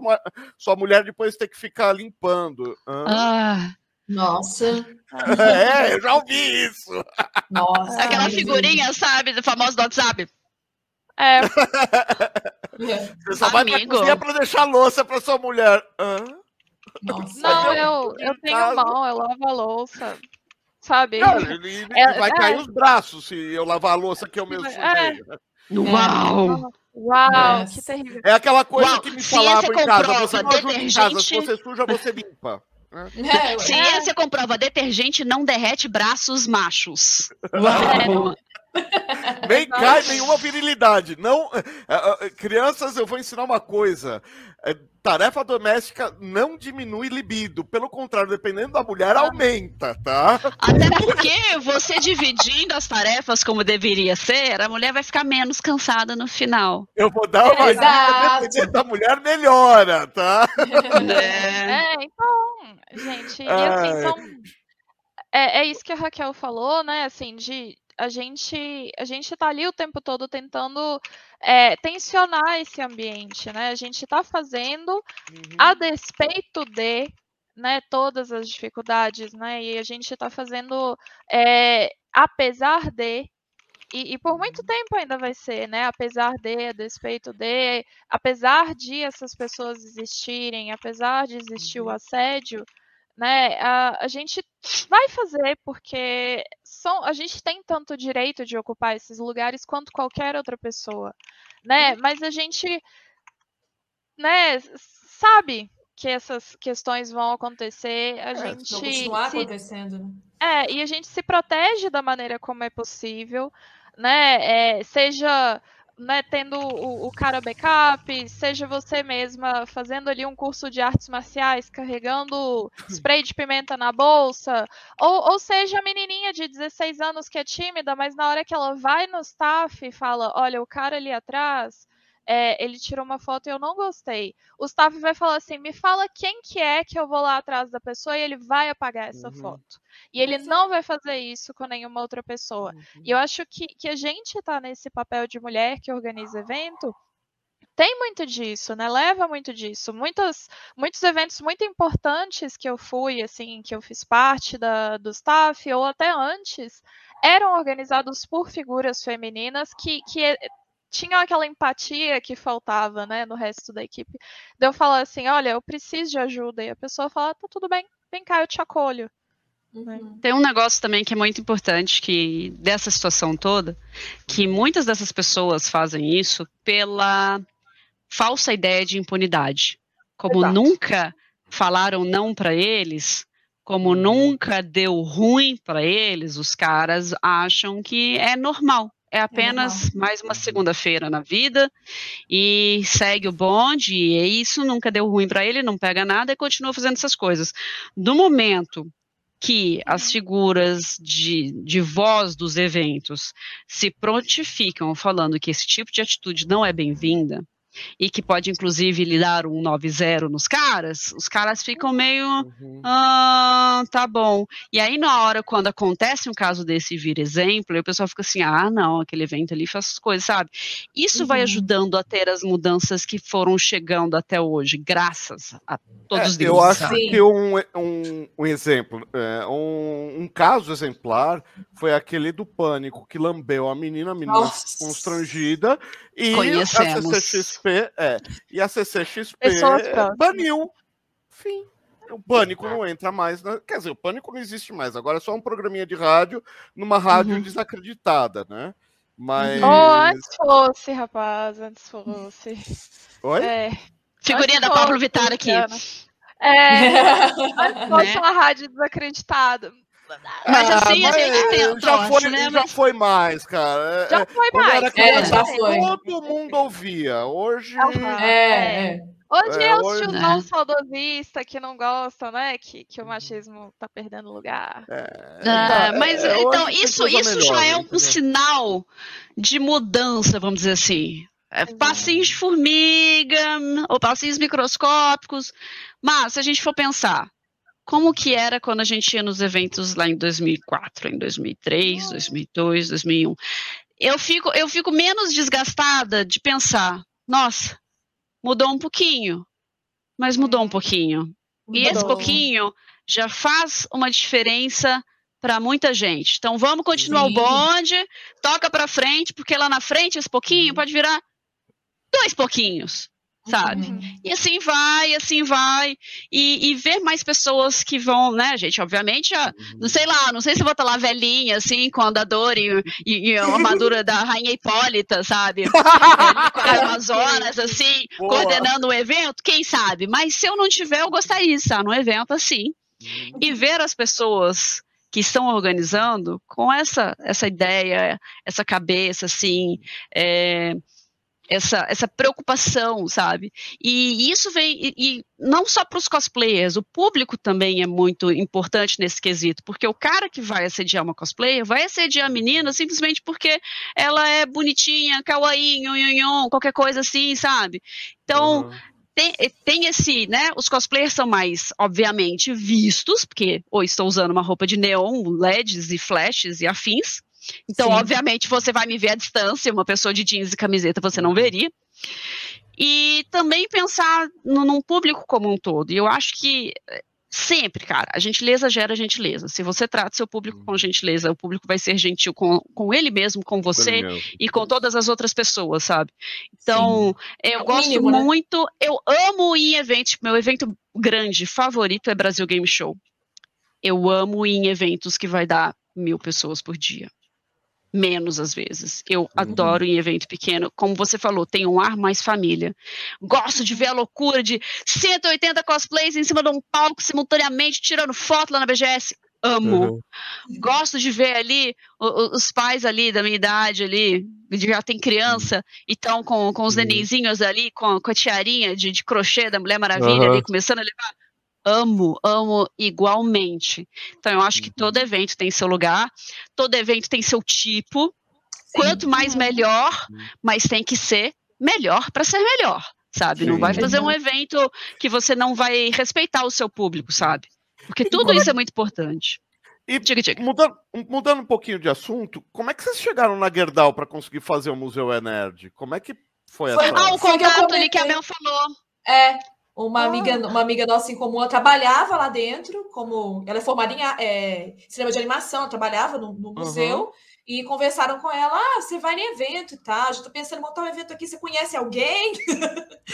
sua mulher depois ter que ficar limpando. Ah, Nossa. É, eu já ouvi isso. Nossa. aquela figurinha, sabe, do famoso do WhatsApp. É. Você só vai pra Amigo. cozinha pra deixar louça pra sua mulher. Hã? Nossa. não, eu- eu, eu tenho mão, eu lavo a louça, sabe? Não, ele, ele É, vai é. cair os braços se eu lavar a louça que eu mesmo É. sujei. Uau! Uau, Nossa. que terrível. É aquela coisa Uau, que me falavam em casa. Você não ajuda em casa, se você suja, você limpa. É, ué. Ciência comprova, detergente não derrete braços machos. Uau. Nem cai nenhuma virilidade. Não, é, é, é, crianças, eu vou ensinar uma coisa. É, tarefa doméstica não diminui libido. Pelo contrário, dependendo da mulher, aumenta, tá? Até porque você dividindo as tarefas como deveria ser, a mulher vai ficar menos cansada no final. Eu vou dar uma dica, Exato. dependendo da mulher, melhora, tá? Né? É, então, gente, e assim, são. É, é isso que a Raquel falou, né? Assim, de a gente, a gente tá ali o tempo todo tentando é, tensionar esse ambiente, né? A gente tá fazendo a despeito de né, todas as dificuldades, né? E a gente está fazendo é, apesar de e, e por muito tempo ainda vai ser, né? Apesar de, a despeito de, apesar de essas pessoas existirem, apesar de existir o assédio, né? A, a gente vai fazer porque são, a gente tem tanto direito de ocupar esses lugares quanto qualquer outra pessoa, né? Mas a gente, né? Sabe que essas questões vão acontecer, a É, gente vão continuar se acontecendo. né? é, e a gente se protege da maneira como é possível, né? É, seja né, tendo o, o cara backup, seja você mesma fazendo ali um curso de artes marciais, carregando spray de pimenta na bolsa, ou, ou seja a menininha de 16 anos que é tímida, mas na hora que ela vai no staff e fala, olha, o cara ali atrás, é, ele tirou uma foto e eu não gostei. O staff vai falar assim, me fala quem que é que eu vou lá atrás da pessoa e ele vai apagar essa Uhum. foto. E ele é. não vai fazer isso com nenhuma outra pessoa. E eu acho que, que a gente tá nesse papel de mulher que organiza evento, tem muito disso, né? Leva muito disso. Muitos, muitos eventos muito importantes que eu fui, assim, que eu fiz parte da, do staff, ou até antes, eram organizados por figuras femininas que, que tinham aquela empatia que faltava, né, no resto da equipe. De eu falar assim, olha, eu preciso de ajuda, e a pessoa fala, tá tudo bem, vem cá, eu te acolho. Uhum. Tem um negócio também que é muito importante que dessa situação toda, que muitas dessas pessoas fazem isso pela falsa ideia de impunidade. Como Exato. nunca falaram não para eles, como nunca deu ruim para eles, os caras acham que é normal. É apenas mais uma segunda-feira na vida e segue o bonde, e isso nunca deu ruim para ele, não pega nada e continua fazendo essas coisas. Do momento que as figuras de, de voz dos eventos se prontificam falando que esse tipo de atitude não é bem-vinda e que pode inclusive lhe dar um 9-0 nos caras, os caras ficam meio Uhum. ah, tá bom. E aí, na hora, quando acontece um caso desse e vira exemplo, aí o pessoal fica assim, ah, não, aquele evento ali faz as coisas, sabe? Isso vai Uhum. ajudando a ter as mudanças que foram chegando até hoje, graças a todos os É, eu deuses, acho sabe? Que um, um, um exemplo, é, um, um caso exemplar foi aquele do pânico que lambeu a menina, a menina Nossa. constrangida, e a Conhecemos. CCXP, é, e a CCXP Pessoas próximas. baniu. Fim. O pânico não entra mais. na- Quer dizer, o pânico não existe mais. Agora é só um programinha de rádio numa rádio Uhum. desacreditada, né? Mas. Oh, antes fosse, rapaz, antes fosse. Oi? É, Figurinha da Pablo Vittar aqui. É, antes fosse Né? uma rádio desacreditada. Mas assim a mas gente tenta, já foi, né? já Mas- foi mais, cara. É, Já é, foi quando mais. era É, criança, já foi. Todo mundo ouvia. Hoje. É, é. Hoje É, é, tiozão Né? saudosista que não gostam, né? Que, que o machismo tá perdendo lugar. É, Ah, tá, mas é, então isso, isso melhor, já é um entendeu? sinal de mudança, vamos dizer assim. É, passinhos de formiga ou passinhos microscópicos. Mas se a gente for pensar, como que era quando a gente ia nos eventos lá em 2004, em 2003, 2002, 2001? Eu fico, eu fico menos desgastada de pensar, nossa, mudou um pouquinho, mas mudou um pouquinho. E esse Mudou. pouquinho já faz uma diferença para muita gente. Então vamos continuar Sim. o bonde, toca para frente, porque lá na frente esse pouquinho pode virar dois pouquinhos, sabe? Uhum. E assim vai, assim vai. E, e ver mais pessoas que vão, né, gente? Obviamente, a- não sei lá, não sei se bota lá velhinha, assim, com andador e, e, e a armadura da Rainha Hipólita, sabe? É, Amazonas, assim, Boa. coordenando o evento, quem sabe? Mas se eu não tiver, eu gostaria de estar no evento assim. E ver as pessoas que estão organizando com essa, essa ideia, essa cabeça, assim, é, essa, essa preocupação, sabe? E isso vem, e, e não só para os cosplayers, o público também é muito importante nesse quesito, porque o cara que vai assediar uma cosplayer vai assediar a menina simplesmente porque ela é bonitinha, kawaii, nhon, nhon, nhon, qualquer coisa assim, sabe? Então, Uhum. tem, tem esse, né? Os cosplayers são mais, obviamente, vistos, porque ou estou usando uma roupa de neon, LEDs e flashes e afins. Então, Sim. obviamente, você vai me ver à distância, uma pessoa de jeans e camiseta você não veria. E também pensar no, num público como um todo. E eu acho que eh, sempre, cara, a gentileza gera gentileza. Se você trata seu público com gentileza, o público vai ser gentil com, com ele mesmo, com você e com todas as outras pessoas, sabe? Então, eu É gosto mínimo, né? muito, eu amo ir em eventos, meu evento grande favorito é Brasil Game Show. Eu amo ir em eventos que vai dar mil pessoas por dia. Menos às vezes. Eu adoro ir em evento pequeno. Como você falou, tem um ar mais família. Gosto de ver a loucura de 180 cosplays em cima de um palco simultaneamente, tirando foto lá na BGS. Amo Uhum. gosto de ver ali os pais ali da minha idade ali, já tem criança, e estão com, com os Uhum. nenenzinhos ali, com, com a tiarinha de, de crochê da Mulher Maravilha ali, começando a levar. Amo, amo igualmente. Então eu acho que Uhum. todo evento tem seu lugar, todo evento tem seu tipo. Quanto mais Uhum. melhor, mas tem que ser melhor para ser melhor, sabe? Não vai fazer um evento que você não vai respeitar o seu público, sabe? Porque tudo isso é muito importante. E Diga, diga. mudando, mudando um pouquinho de assunto, como é que vocês chegaram na Gerdau para conseguir fazer o Museu Enerd? Como é que foi, Foi- essa? Ah, o contato ali que a. Mel falou. É, uma Ah. amiga, uma amiga nossa em comum, ela trabalhava lá dentro, como ela é formada em a- é, cinema de animação, ela trabalhava no, no museu, e conversaram com ela, ah, você vai em evento e tal, já tô pensando em montar um evento aqui, você conhece alguém?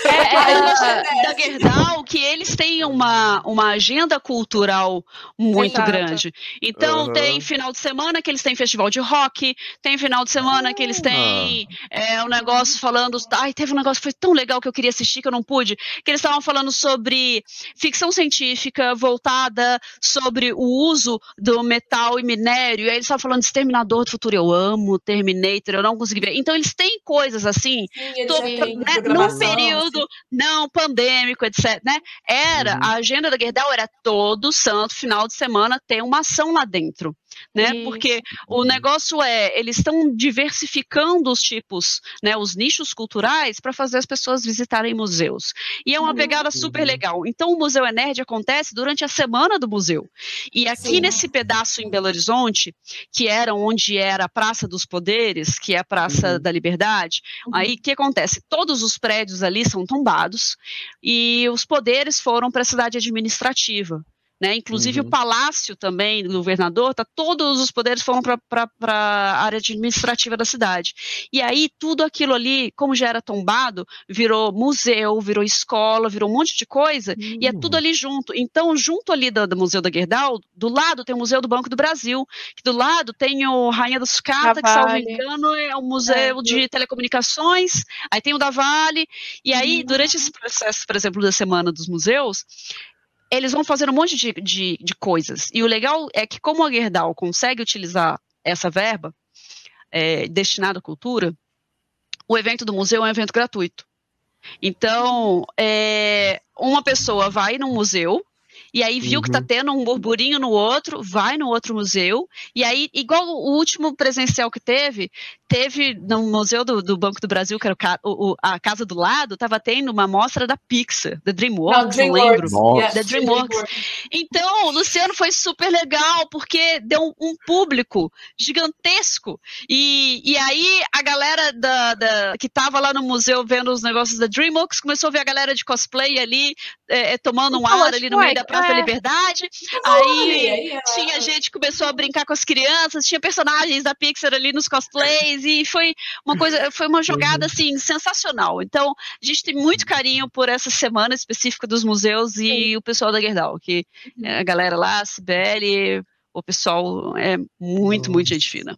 É, é, é, acho da Gerdau que eles têm uma, uma agenda cultural muito Exato. grande. Então, Aham. tem final de semana que eles têm festival de rock, tem final de semana que eles têm é, um negócio falando. Ai, teve um negócio que foi tão legal que eu queria assistir que eu não pude. Que eles estavam falando sobre ficção científica voltada sobre o uso do metal e minério. E aí eles estavam falando de Exterminador do Eu amo Terminator, eu não consegui ver. Então, eles têm coisas assim Sim, Tô- né, num período não pandêmico, etc. Né? Era Uhum. a agenda da Gerdau era todo santo final de semana ter uma ação lá dentro, né? Isso. Porque o negócio é eles estão diversificando os tipos, né, os nichos culturais para fazer as pessoas visitarem museus. E é uma Uhum. pegada super legal. Então o Museu é Nerd acontece durante a semana do museu. E aqui Sim. nesse pedaço em Belo Horizonte, que era onde era a Praça dos Poderes, que é a Praça Uhum. da Liberdade, Aí o que acontece? Todos os prédios ali são tombados e os poderes foram para a cidade administrativa. Né? Inclusive uhum. o palácio também do governador, tá, todos os poderes foram para a área administrativa da cidade. E aí tudo aquilo ali, como já era tombado, virou museu, virou escola, virou um monte de coisa, uhum. e é tudo hum. ali junto. Então, junto ali do, do, Museu da Gerdau, do lado tem o Museu do Banco do Brasil, que do lado tem o Rainha da Sucata, que, salvo engano, é o Museu é, de Telecomunicações, aí tem o da Vale, e aí, uhum. durante esse processo, por exemplo, da Semana dos Museus, eles vão fazer um monte de, de, de coisas. E o legal é que, como a Gerdau consegue utilizar essa verba é, destinada à cultura, o evento do museu é um evento gratuito. Então, é, uma pessoa vai num museu, e aí viu uhum. que tá uhum. tendo um burburinho no outro, vai no outro museu, e aí, igual o último presencial que teve, teve no Museu do, do Banco do Brasil, que era o, o, a casa do lado, estava tendo uma mostra da Pixar, da DreamWorks, não, DreamWorks lembro. Yes, da DreamWorks. DreamWorks. Então, Luciano foi super legal, porque deu um, um público gigantesco. E, e aí a galera da, da, que estava lá no museu vendo os negócios da DreamWorks começou a ver a galera de cosplay ali, é, é tomando um ar ali no meio da Praça da é. Liberdade. Aí, aí tinha gente que começou a brincar com as crianças, tinha personagens da Pixar ali nos cosplays e foi uma coisa, foi uma jogada assim sensacional. Então, a gente tem muito carinho por essa semana específica dos museus e o pessoal da Gerdau, que uhum. é a galera lá, a Sibeli, o pessoal é muito, muito gente fina.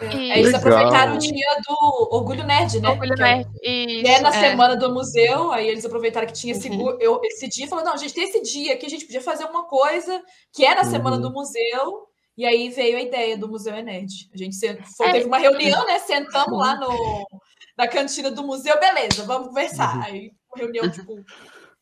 É, eles aproveitaram o dia do Orgulho Nerd, né? Orgulho que, Nerd. Isso, é na é. semana do museu, aí eles aproveitaram que tinha esse, uhum. eu, esse dia e falaram: não, a gente tem esse dia que a gente podia fazer uma coisa que é na uhum. semana do museu, e aí veio a ideia do Museu Ened. A gente foi, é. teve uma reunião, né? Sentamos lá no, na cantina do museu, beleza, vamos conversar. Uhum. Aí, reunião, tipo,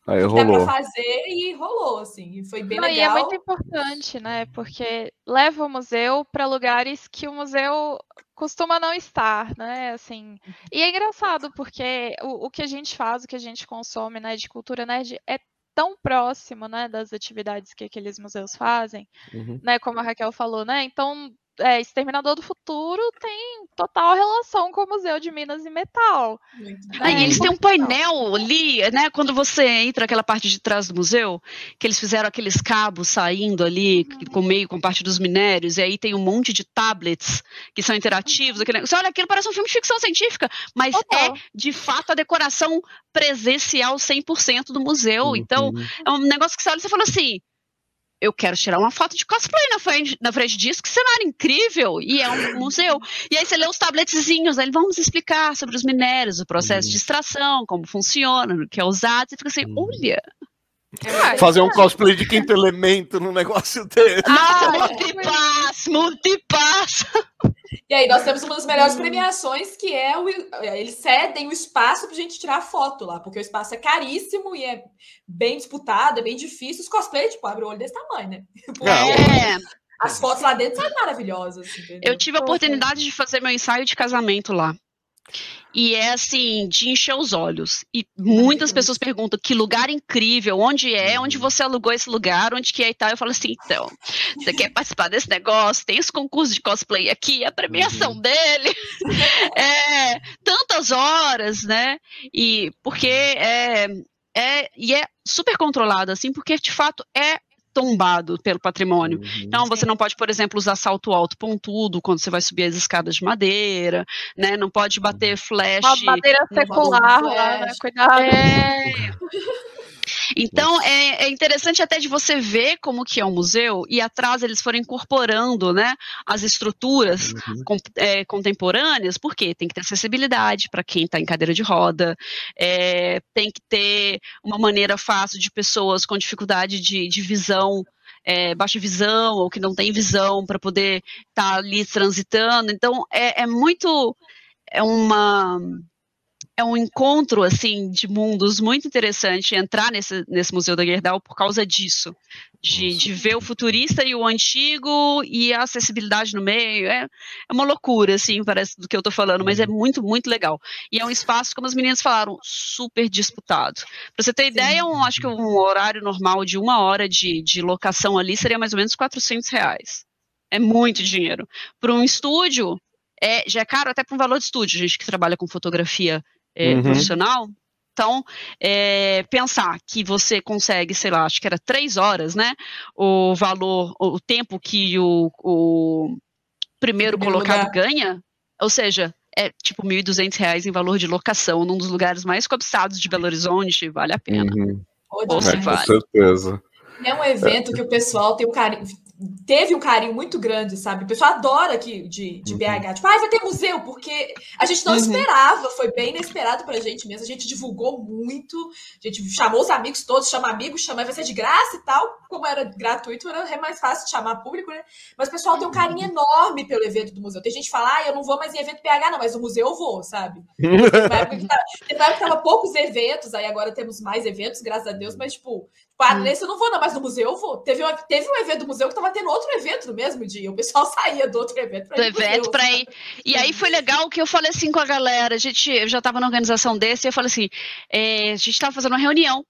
Aí rolou. Dá pra fazer e rolou, assim, e foi bem Não, legal. E é muito importante, né? Porque leva o museu para lugares que o museu costuma não estar, né? Assim, e é engraçado porque o, o que a gente faz, o que a gente consome, né, de cultura nerd é tão próximo, né, das atividades que aqueles museus fazem, uhum. né, como a Raquel falou, né, então é, Exterminador do Futuro tem total relação com o Museu de Minas e Metal. Né? Aí eles têm um painel ali, né? Quando você entra naquela parte de trás do museu, que eles fizeram aqueles cabos saindo ali, uhum. com meio com parte dos minérios, e aí tem um monte de tablets que são interativos. Aquele... Você olha, aquilo parece um filme de ficção científica, mas é de fato a decoração presencial 100% do museu. Uhum. Então, é um negócio que você olha e você fala assim eu quero tirar uma foto de cosplay na frente, na frente disso, que cenário incrível! E é um museu. E aí você lê os tabletzinhos, aí vamos explicar sobre os minérios, o processo uhum. de extração, como funciona, o que é usado, e fica assim, uhum. É Fazer um cosplay de quinto elemento no negócio dele. Ah, multipass, multipass. E aí, nós temos uma das melhores premiações, que é o. Eles cedem o espaço para a gente tirar foto lá, porque o espaço é caríssimo e é bem disputado, é bem difícil. Os cosplays, tipo, abre o olho desse tamanho, né? É. As fotos lá dentro são maravilhosas. Entendeu? Eu tive a oportunidade de fazer meu ensaio de casamento lá. E é assim, de encher os olhos. E muitas pessoas perguntam que lugar incrível, onde é, onde uhum. você alugou esse lugar, onde que é e tal. Eu falo assim, então, você quer participar desse negócio? Tem esse concurso de cosplay aqui, a premiação uhum. dele. é, tantas horas, né? E porque é, é, e é super controlado, assim, porque de fato é tombado pelo patrimônio. Uhum. Então, você não pode, por exemplo, usar salto alto pontudo quando você vai subir as escadas de madeira, né? Não pode bater flash. Uma madeira secular lá, né? Cuidado. É... Então é, é, interessante até de você ver como que é o museu e atrás eles foram incorporando, né, as estruturas uhum. com, é, contemporâneas, porque tem que ter acessibilidade para quem está em cadeira de roda, é, tem que ter uma maneira fácil de pessoas com dificuldade de, de visão é, baixa visão ou que não tem visão para poder estar tá ali transitando. Então é, é muito é uma é um encontro assim de mundos muito interessante entrar nesse, nesse museu da Gerdau por causa disso, de, de ver o futurista e o antigo e a acessibilidade no meio. É, é uma loucura, assim, parece do que eu estou falando, mas é uhum. muito, muito legal. E é um espaço, como as meninas falaram, super disputado. Para você ter ideia, um, acho que um horário normal de uma hora de, de locação ali seria mais ou menos 400 reais. É muito dinheiro. Para um estúdio, é, já é caro até para um valor de estúdio, gente que trabalha com fotografia é, uhum. profissional, Então, é, pensar que você consegue, sei lá, acho que era três horas, né? O valor, o tempo que o, o primeiro, Primeiro colocado lugar. ganha, ou seja, é tipo 1.200 reais em valor de locação, num dos lugares mais cobiçados de Belo Horizonte, vale a pena. Uhum. Ou É, se com vale. certeza. É um evento que o pessoal tem um carinho, teve um carinho muito grande, sabe? O pessoal adora aqui de, de Uhum. BH. Tipo, ah, vai ter museu, porque a gente não Uhum. esperava, foi bem inesperado pra gente mesmo. A gente divulgou muito, a gente chamou os amigos todos, chama amigos, chama, vai ser de graça e tal. Como era gratuito, era mais fácil de chamar público, né? Mas o pessoal tem um carinho enorme pelo evento do museu. Tem gente que fala, ah, eu não vou mais em evento BH, não, mas no museu eu vou, sabe? Teve uma época que tava, poucos eventos, aí agora temos mais eventos, graças a Deus, mas, tipo, ah, nesse eu não vou, não, mas no museu eu vou. Teve, uma- teve um evento do museu que tava tendo outro evento no mesmo dia. O pessoal saía do outro evento pra do ir evento para sabe? ir. E aí foi legal que eu falei assim com a galera. A gente eu já estava na organização desse, e eu falei assim: é, a gente estava fazendo uma reunião.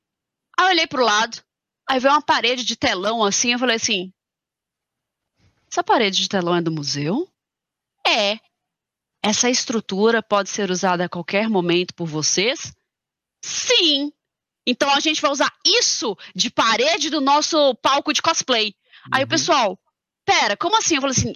Aí eu olhei pro lado, aí veio uma parede de telão assim, eu falei assim: essa parede de telão é do museu? É. Essa estrutura pode ser usada a qualquer momento por vocês? Sim. Então a gente vai usar isso de parede do nosso palco de cosplay. Aí o Uhum. pessoal, pera, como assim? Eu falei assim,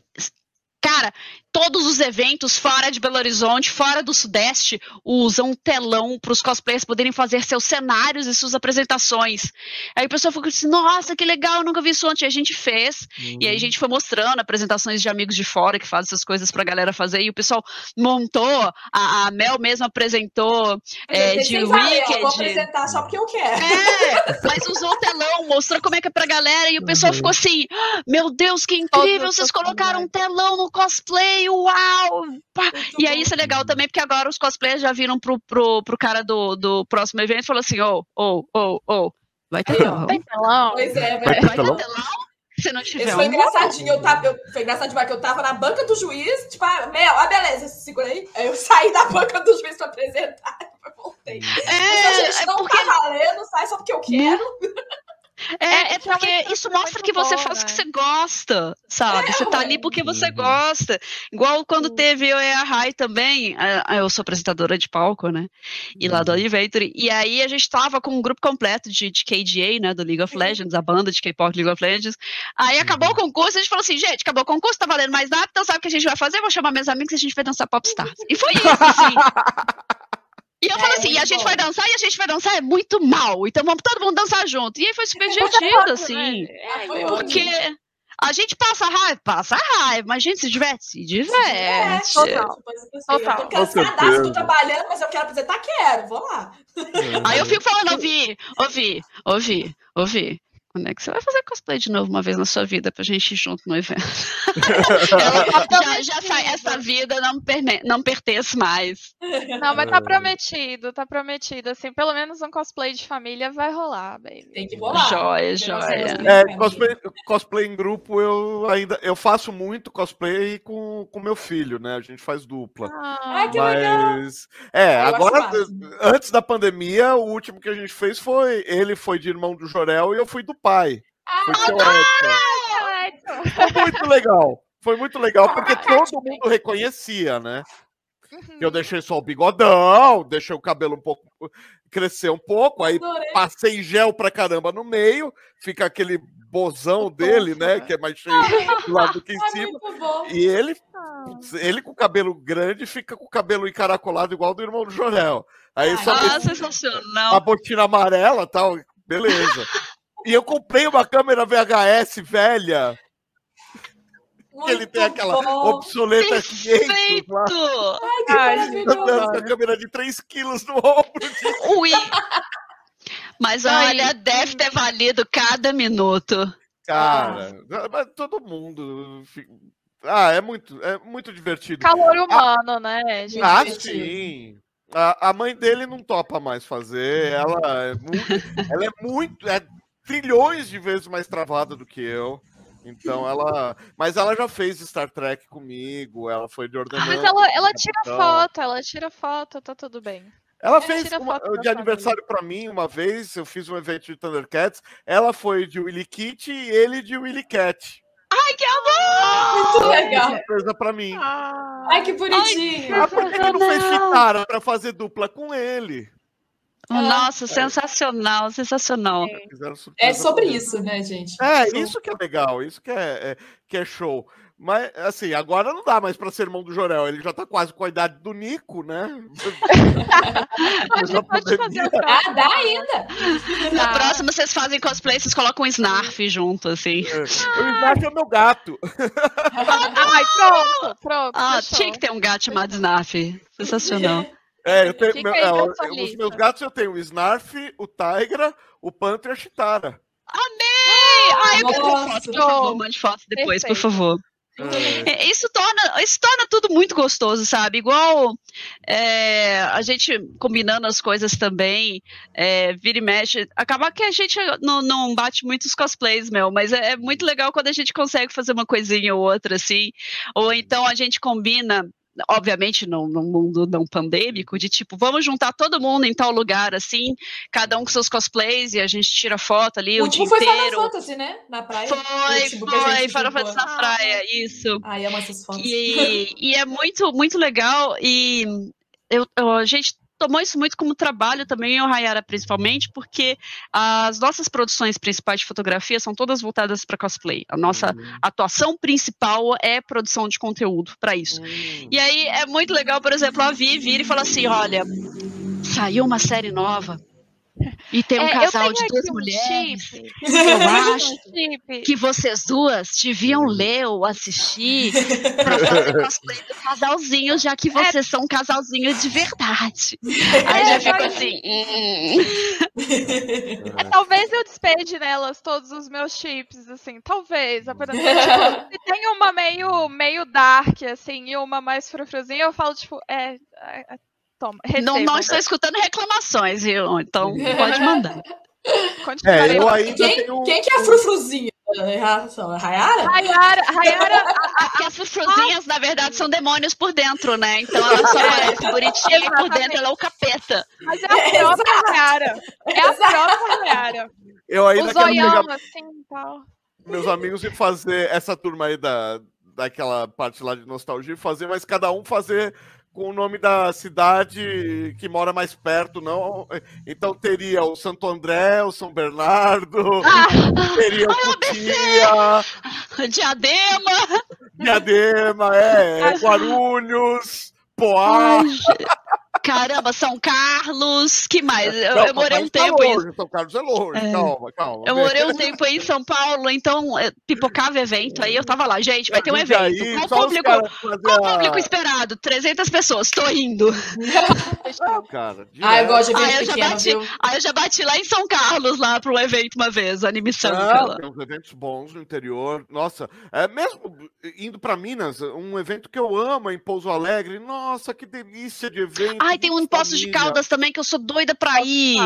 cara, todos os eventos fora de Belo Horizonte, fora do Sudeste, usam um telão para os cosplayers poderem fazer seus cenários e suas apresentações. Aí o pessoal ficou assim, nossa, que legal, eu nunca vi isso antes. E a gente fez, e aí a gente foi mostrando apresentações de amigos de fora que fazem essas coisas pra galera fazer, e o pessoal montou, a, a Mel mesmo apresentou é, de sem valer, Wicked. Vou apresentar só porque eu quero. É, mas usou o telão, mostrou como é que é pra galera e o pessoal Uhum. ficou assim: "Ah, Meu Deus, que incrível! Vocês colocaram um telão no cosplay, uau! E aí isso é legal também, porque agora os cosplayers já viram pro, pro, pro cara do, do próximo evento e falou assim: Ô, ô, ô, ô, vai ter telão. Tem telão? Pois é, Vai vai ter Vai telão? Se não tiver Isso foi engraçadinho. Eu tava, eu, foi engraçado demais que eu tava na banca do juiz, tipo, ah, Mel, ah, beleza, segura aí. Eu saí da banca do juiz pra apresentar, depois voltei. É, gente é não porque tá valendo, sai só porque eu quero. É, É, é é porque isso mostra que você boa, faz o que né? você gosta, sabe? você tá ali porque você Uhum. gosta. Igual quando teve eu e a Rai também, eu sou apresentadora de palco, né? E lá do Uhum. Adventure. E aí a gente tava com um grupo completo de, de KDA, né? Do League of Uhum. Legends, a banda de K-pop League of Legends. Aí acabou o concurso, a gente falou assim, gente, acabou o concurso, tá valendo mais nada, então sabe o que a gente vai fazer? Eu vou chamar meus amigos e a gente vai dançar Popstars. E foi isso, assim. E eu É, falei assim, e a gente bom. vai dançar e a gente vai dançar é muito mal. Então vamos todo mundo dançar junto. E aí foi super divertido, assim. Ah, foi Porque ótimo. a gente passa raiva, passa raiva, mas a gente se diverte, se É, diverte. total. Tipo, Eu Total. tô cansadaço, certeza. tô trabalhando, mas eu quero apresentar, quero, vou lá. Aí eu fico falando, ouvi, ouvi, ouvi, ouvi. Quando é que você vai fazer cosplay de novo uma vez na sua vida pra gente ir junto no evento? Ela, já, já sai, essa vida não, não pertence mais. Não, mas tá É. prometido, tá prometido. Assim, pelo menos um cosplay de família vai rolar, baby. Tem que rolar. Joia, joia. É, cosplay, cosplay em grupo eu ainda eu faço muito cosplay com com meu filho, né? A gente faz dupla. Ai, que legal. Mas é, Ah, eu agora antes da pandemia, o último que a gente fez foi ele foi de irmão do Jorel e eu fui do pai. Foi seu Edson. Foi muito legal. Foi muito legal porque todo mundo reconhecia, né? Eu deixei só o bigodão, deixei o cabelo um pouco crescer um pouco, aí passei gel pra caramba no meio, fica aquele bozão dele, né, que é mais cheio do lado aqui em Ai, cima. E ele, putz, ele com o cabelo grande fica com o cabelo encaracolado igual do irmão do Jorel. Aí só Ah, a Ah, botina amarela tal, beleza. E eu comprei uma câmera VHS velha, que ele tem Muito aquela bom. obsoleta 500 lá, Perfeito! Ai, com a câmera de 3 quilos no ombro. Ui! Mas Ai. olha, deve ter valido cada minuto. Cara, mas todo mundo. Ah, é muito, é muito divertido. Calor humano, né, gente? Ah, sim. A, a mãe dele não topa mais fazer. Ela é muito. ela é muito. É trilhões de vezes mais travada do que eu. Então ela. Mas ela já fez Star Trek comigo. Ela foi de ordenança. Mas ela, ela tira Capitão. foto, ela tira foto, tá tudo bem. Ela Ela fez uma- de aniversário pra mim uma vez. Eu fiz um evento de Thundercats. Ela foi de Willy Kit e ele de Willy Cat. Ai, que amor! Muito legal. Surpresa pra mim. Ah, Ai, que bonitinho. Ah, por que, que não fez Fitara pra fazer dupla com ele? Nossa, sensacional, sensacional. É sobre isso, né, gente? É, isso que é legal, isso que é, é, que é show. Mas, assim, agora não dá mais para ser irmão do Jorel. Ele já tá quase com a idade do Nico, né? pode, pode fazer ah, dá ainda. Na tá. próxima, vocês fazem cosplay, vocês colocam um Snarf junto, assim. É. O Snarf é meu gato. Ai, pronto, pronto. Ah, tinha que ter um gato chamado Snarf. Sensacional. É, eu tenho. Meu, é, os meus gatos eu tenho o Snarf, o Tigra, o Panther e a Chitara. Amei! Ai, eu quero foto, por favor, mande foto depois, Perfeito. por favor. É. é. Isso, torna, isso torna tudo muito gostoso, sabe? Igual é, a gente combinando as coisas também, é, vira e mexe. Acaba que a gente não, não bate muitos cosplays, meu, mas é, é, muito legal quando a gente consegue fazer uma coisinha ou outra, assim. Ou então a gente combina obviamente num, num, mundo não pandêmico, de tipo, vamos juntar todo mundo em tal lugar, assim, cada um com seus cosplays e a gente tira foto ali o, o dia foi inteiro. Foi Fantasy, né? Na praia. Foi, foi, Final Fantasy na praia, ah, isso. Ai, amo essas fotos. E, e é muito, muito legal e eu, eu, a gente tomou isso muito como trabalho também, o Rayara principalmente, porque as nossas produções principais de fotografia são todas voltadas para cosplay. A nossa uhum. atuação principal é produção de conteúdo para isso. Uhum. E aí é muito legal, por exemplo, a Vi vir e falar assim: olha, saiu uma série nova e tem um é, casal de duas mulheres. Eu acho que vocês duas deviam ler ou assistir para fazer cosplay do casalzinho, já que vocês é. são um casalzinho de verdade. Aí é, já fico assim. Hum. É, talvez eu despeje nelas todos os meus chips, assim, talvez. Tipo, se tem uma meio, meio dark, assim, e uma mais frufruzinha, eu falo, tipo, é, é Toma, não, não estou escutando reclamações, viu? Então pode mandar. É, eu ainda quem, tenho... quem que é a frufruzinha? Rayara? Rayara, Rayara. Porque as frufruzinhas, na verdade, são demônios por dentro, né? Então ela só parece bonitinha e por dentro ela é o capeta. Mas é a própria Rayara. É a própria Rayara. Eu ainda o zoião, pegar... assim, tal. Meus amigos e fazer essa turma aí da, daquela parte lá de nostalgia, fazer, mas cada um fazer com o nome da cidade que mora mais perto, não. Então teria o Santo André, o São Bernardo, ah, teria o Cutia, Diadema, Diadema, é, Guarulhos, Poá. Ai, Caramba, São Carlos, que mais? Eu, não, eu morei um tá tempo tá longe, em... São Carlos é longe, é. calma, calma. Eu morei um tempo aí em São Paulo, então é, pipocava evento, aí eu tava lá, gente, vai ter um evento. Aí, qual público, qual público esperado? 300 pessoas, tô indo. Ah, cara, ah, eu gosto de evento aí pequeno, bati, Aí eu já bati lá em São Carlos, lá para um evento uma vez, a animação. Ah, tem uns eventos bons no interior, nossa, é mesmo indo para Minas, um evento que eu amo em Pouso Alegre, nossa, que delícia de evento. Ai, tem um em Poços de Caldas também que eu sou doida pra ir.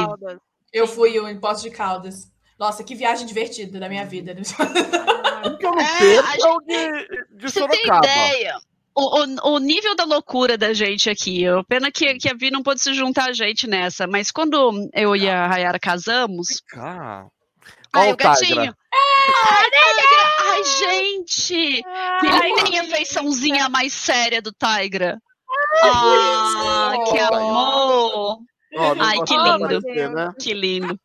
Eu fui em Poços de Caldas. Nossa, que viagem divertida da minha vida. O que eu não é, a de, de Você tem ideia? O, o, o, nível da loucura da gente aqui. Pena que, que a Vi não pôde se juntar a gente nessa, mas quando eu e a Rayara casamos. Ai, o gatinho. Ai, gente! Ai, Ele tem a feiçãozinha mais séria do Tigra. Ah, que amor! Oh, Ai, que lindo. Você, né? Que lindo.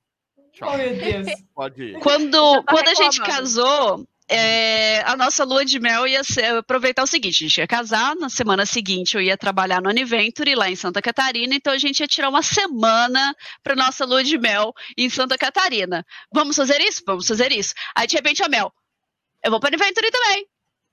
Oh, meu Deus. Pode ir. Quando, quando a gente casou, é, a nossa lua de mel ia ser, aproveitar o seguinte: a gente ia casar, na semana seguinte eu ia trabalhar no Aniventure lá em Santa Catarina, então a gente ia tirar uma semana para nossa lua de mel em Santa Catarina. Vamos fazer isso? Vamos fazer isso. Aí de repente a Mel, eu vou para o Aniventure também.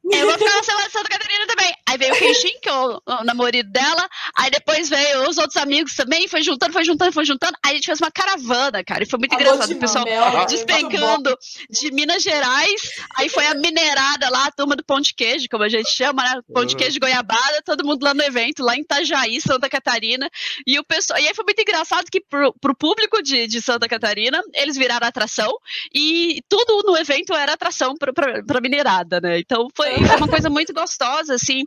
Eu vou ficar na semana de Santa Catarina também. Aí veio o Kenshin, que é o, o namorado dela. Aí depois veio os outros amigos também. Foi juntando, foi juntando, foi juntando. Aí a gente fez uma caravana, cara. E foi muito engraçado. O pessoal Mel, despencando de Minas Gerais. Aí foi a minerada lá, a turma do Pão de Queijo, como a gente chama, né? Pão de Queijo de Goiabada. Todo mundo lá no evento, lá em Itajaí, Santa Catarina. E o pessoal. E aí foi muito engraçado que pro, pro público de, de Santa Catarina, eles viraram atração. E tudo no evento era atração pra, pra, pra minerada, né? Então foi, foi uma coisa muito gostosa, assim.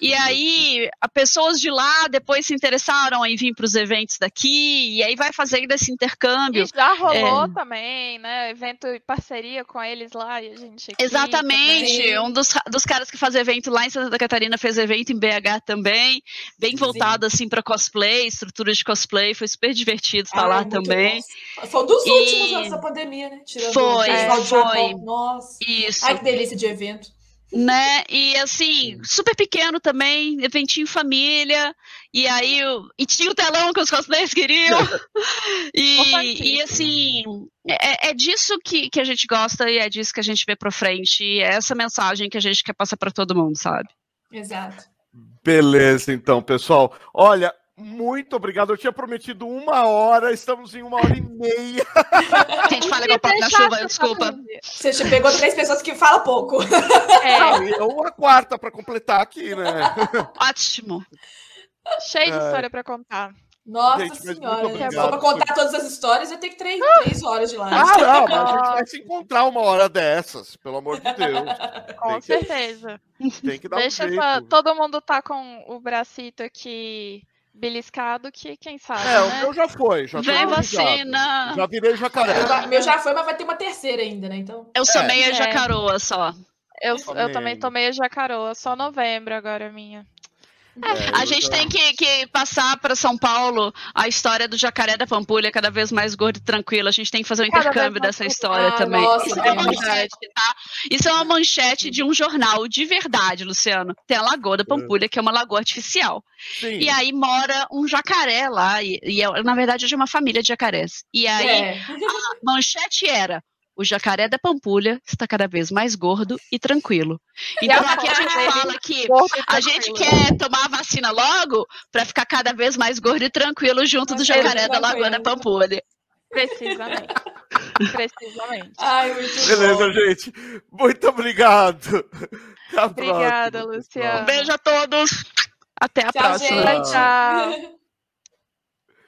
E aí, a pessoas de lá depois se interessaram em vir para os eventos daqui, e aí vai fazendo esse intercâmbio. E já rolou é... também, né? Evento em parceria com eles lá e a gente. Aqui Exatamente. Também. Um dos, dos caras que faz evento lá em Santa Catarina fez evento em BH também, bem voltado Sim. assim para cosplay, estrutura de cosplay, foi super divertido estar ah, lá também. Bom. Foi um dos e... últimos anos da pandemia, né? Tirando foi, o foi. Nossa. Isso. Ai, que delícia de evento. Né? E assim, super pequeno também, eventinho família. E aí, e tinha o telão que os cosplayers queriam. e, e assim, é, é disso que, que a gente gosta e é disso que a gente vê pra frente. E é essa mensagem que a gente quer passar para todo mundo, sabe? Exato. Beleza, então, pessoal. Olha, muito obrigado. Eu tinha prometido uma hora, estamos em uma hora e meia. A gente fala igual papo na chuva, desculpa. Você pegou três pessoas que falam pouco. É. Não, uma quarta para completar aqui, né? Ótimo. Cheio de história para contar. Nossa gente, senhora, pra contar todas as histórias, eu tenho que três, três horas de live. Ah, não, mas a gente vai se encontrar uma hora dessas, pelo amor de Deus. Com tem certeza. Que, tem que dar Deixa um jeito. Pra, todo mundo tá com o bracito aqui beliscado que quem sabe. É, né? o meu já foi. Já Vem vacina. Já virei jacaré. O meu já foi, mas vai ter uma terceira ainda, né? Então... Eu sou é. meia jacaroa só. Eu, eu também tomei jacaroa, só novembro agora minha. É, a gente tem que, que passar para São Paulo a história do jacaré da Pampulha, cada vez mais gordo e tranquilo. A gente tem que fazer um cada intercâmbio dessa história ah, também. Nossa, Isso é, uma manchete, tá? Isso é uma manchete de um jornal de verdade, Luciano. Tem a Lagoa da é. Pampulha, que é uma lagoa artificial. Sim. E aí mora um jacaré lá, e, e é, na verdade é de uma família de jacarés. E aí é. a manchete era o jacaré da Pampulha está cada vez mais gordo e tranquilo. Então aqui a gente fala que a gente quer tomar a vacina logo para ficar cada vez mais gordo e tranquilo junto do jacaré da Lagoa da Pampulha. Precisamente. Precisamente. Ai, muito Beleza, bom. gente. Muito obrigado. Até Obrigada, Luciano. Um beijo a todos. Até a Tchau, próxima. gente. Tchau.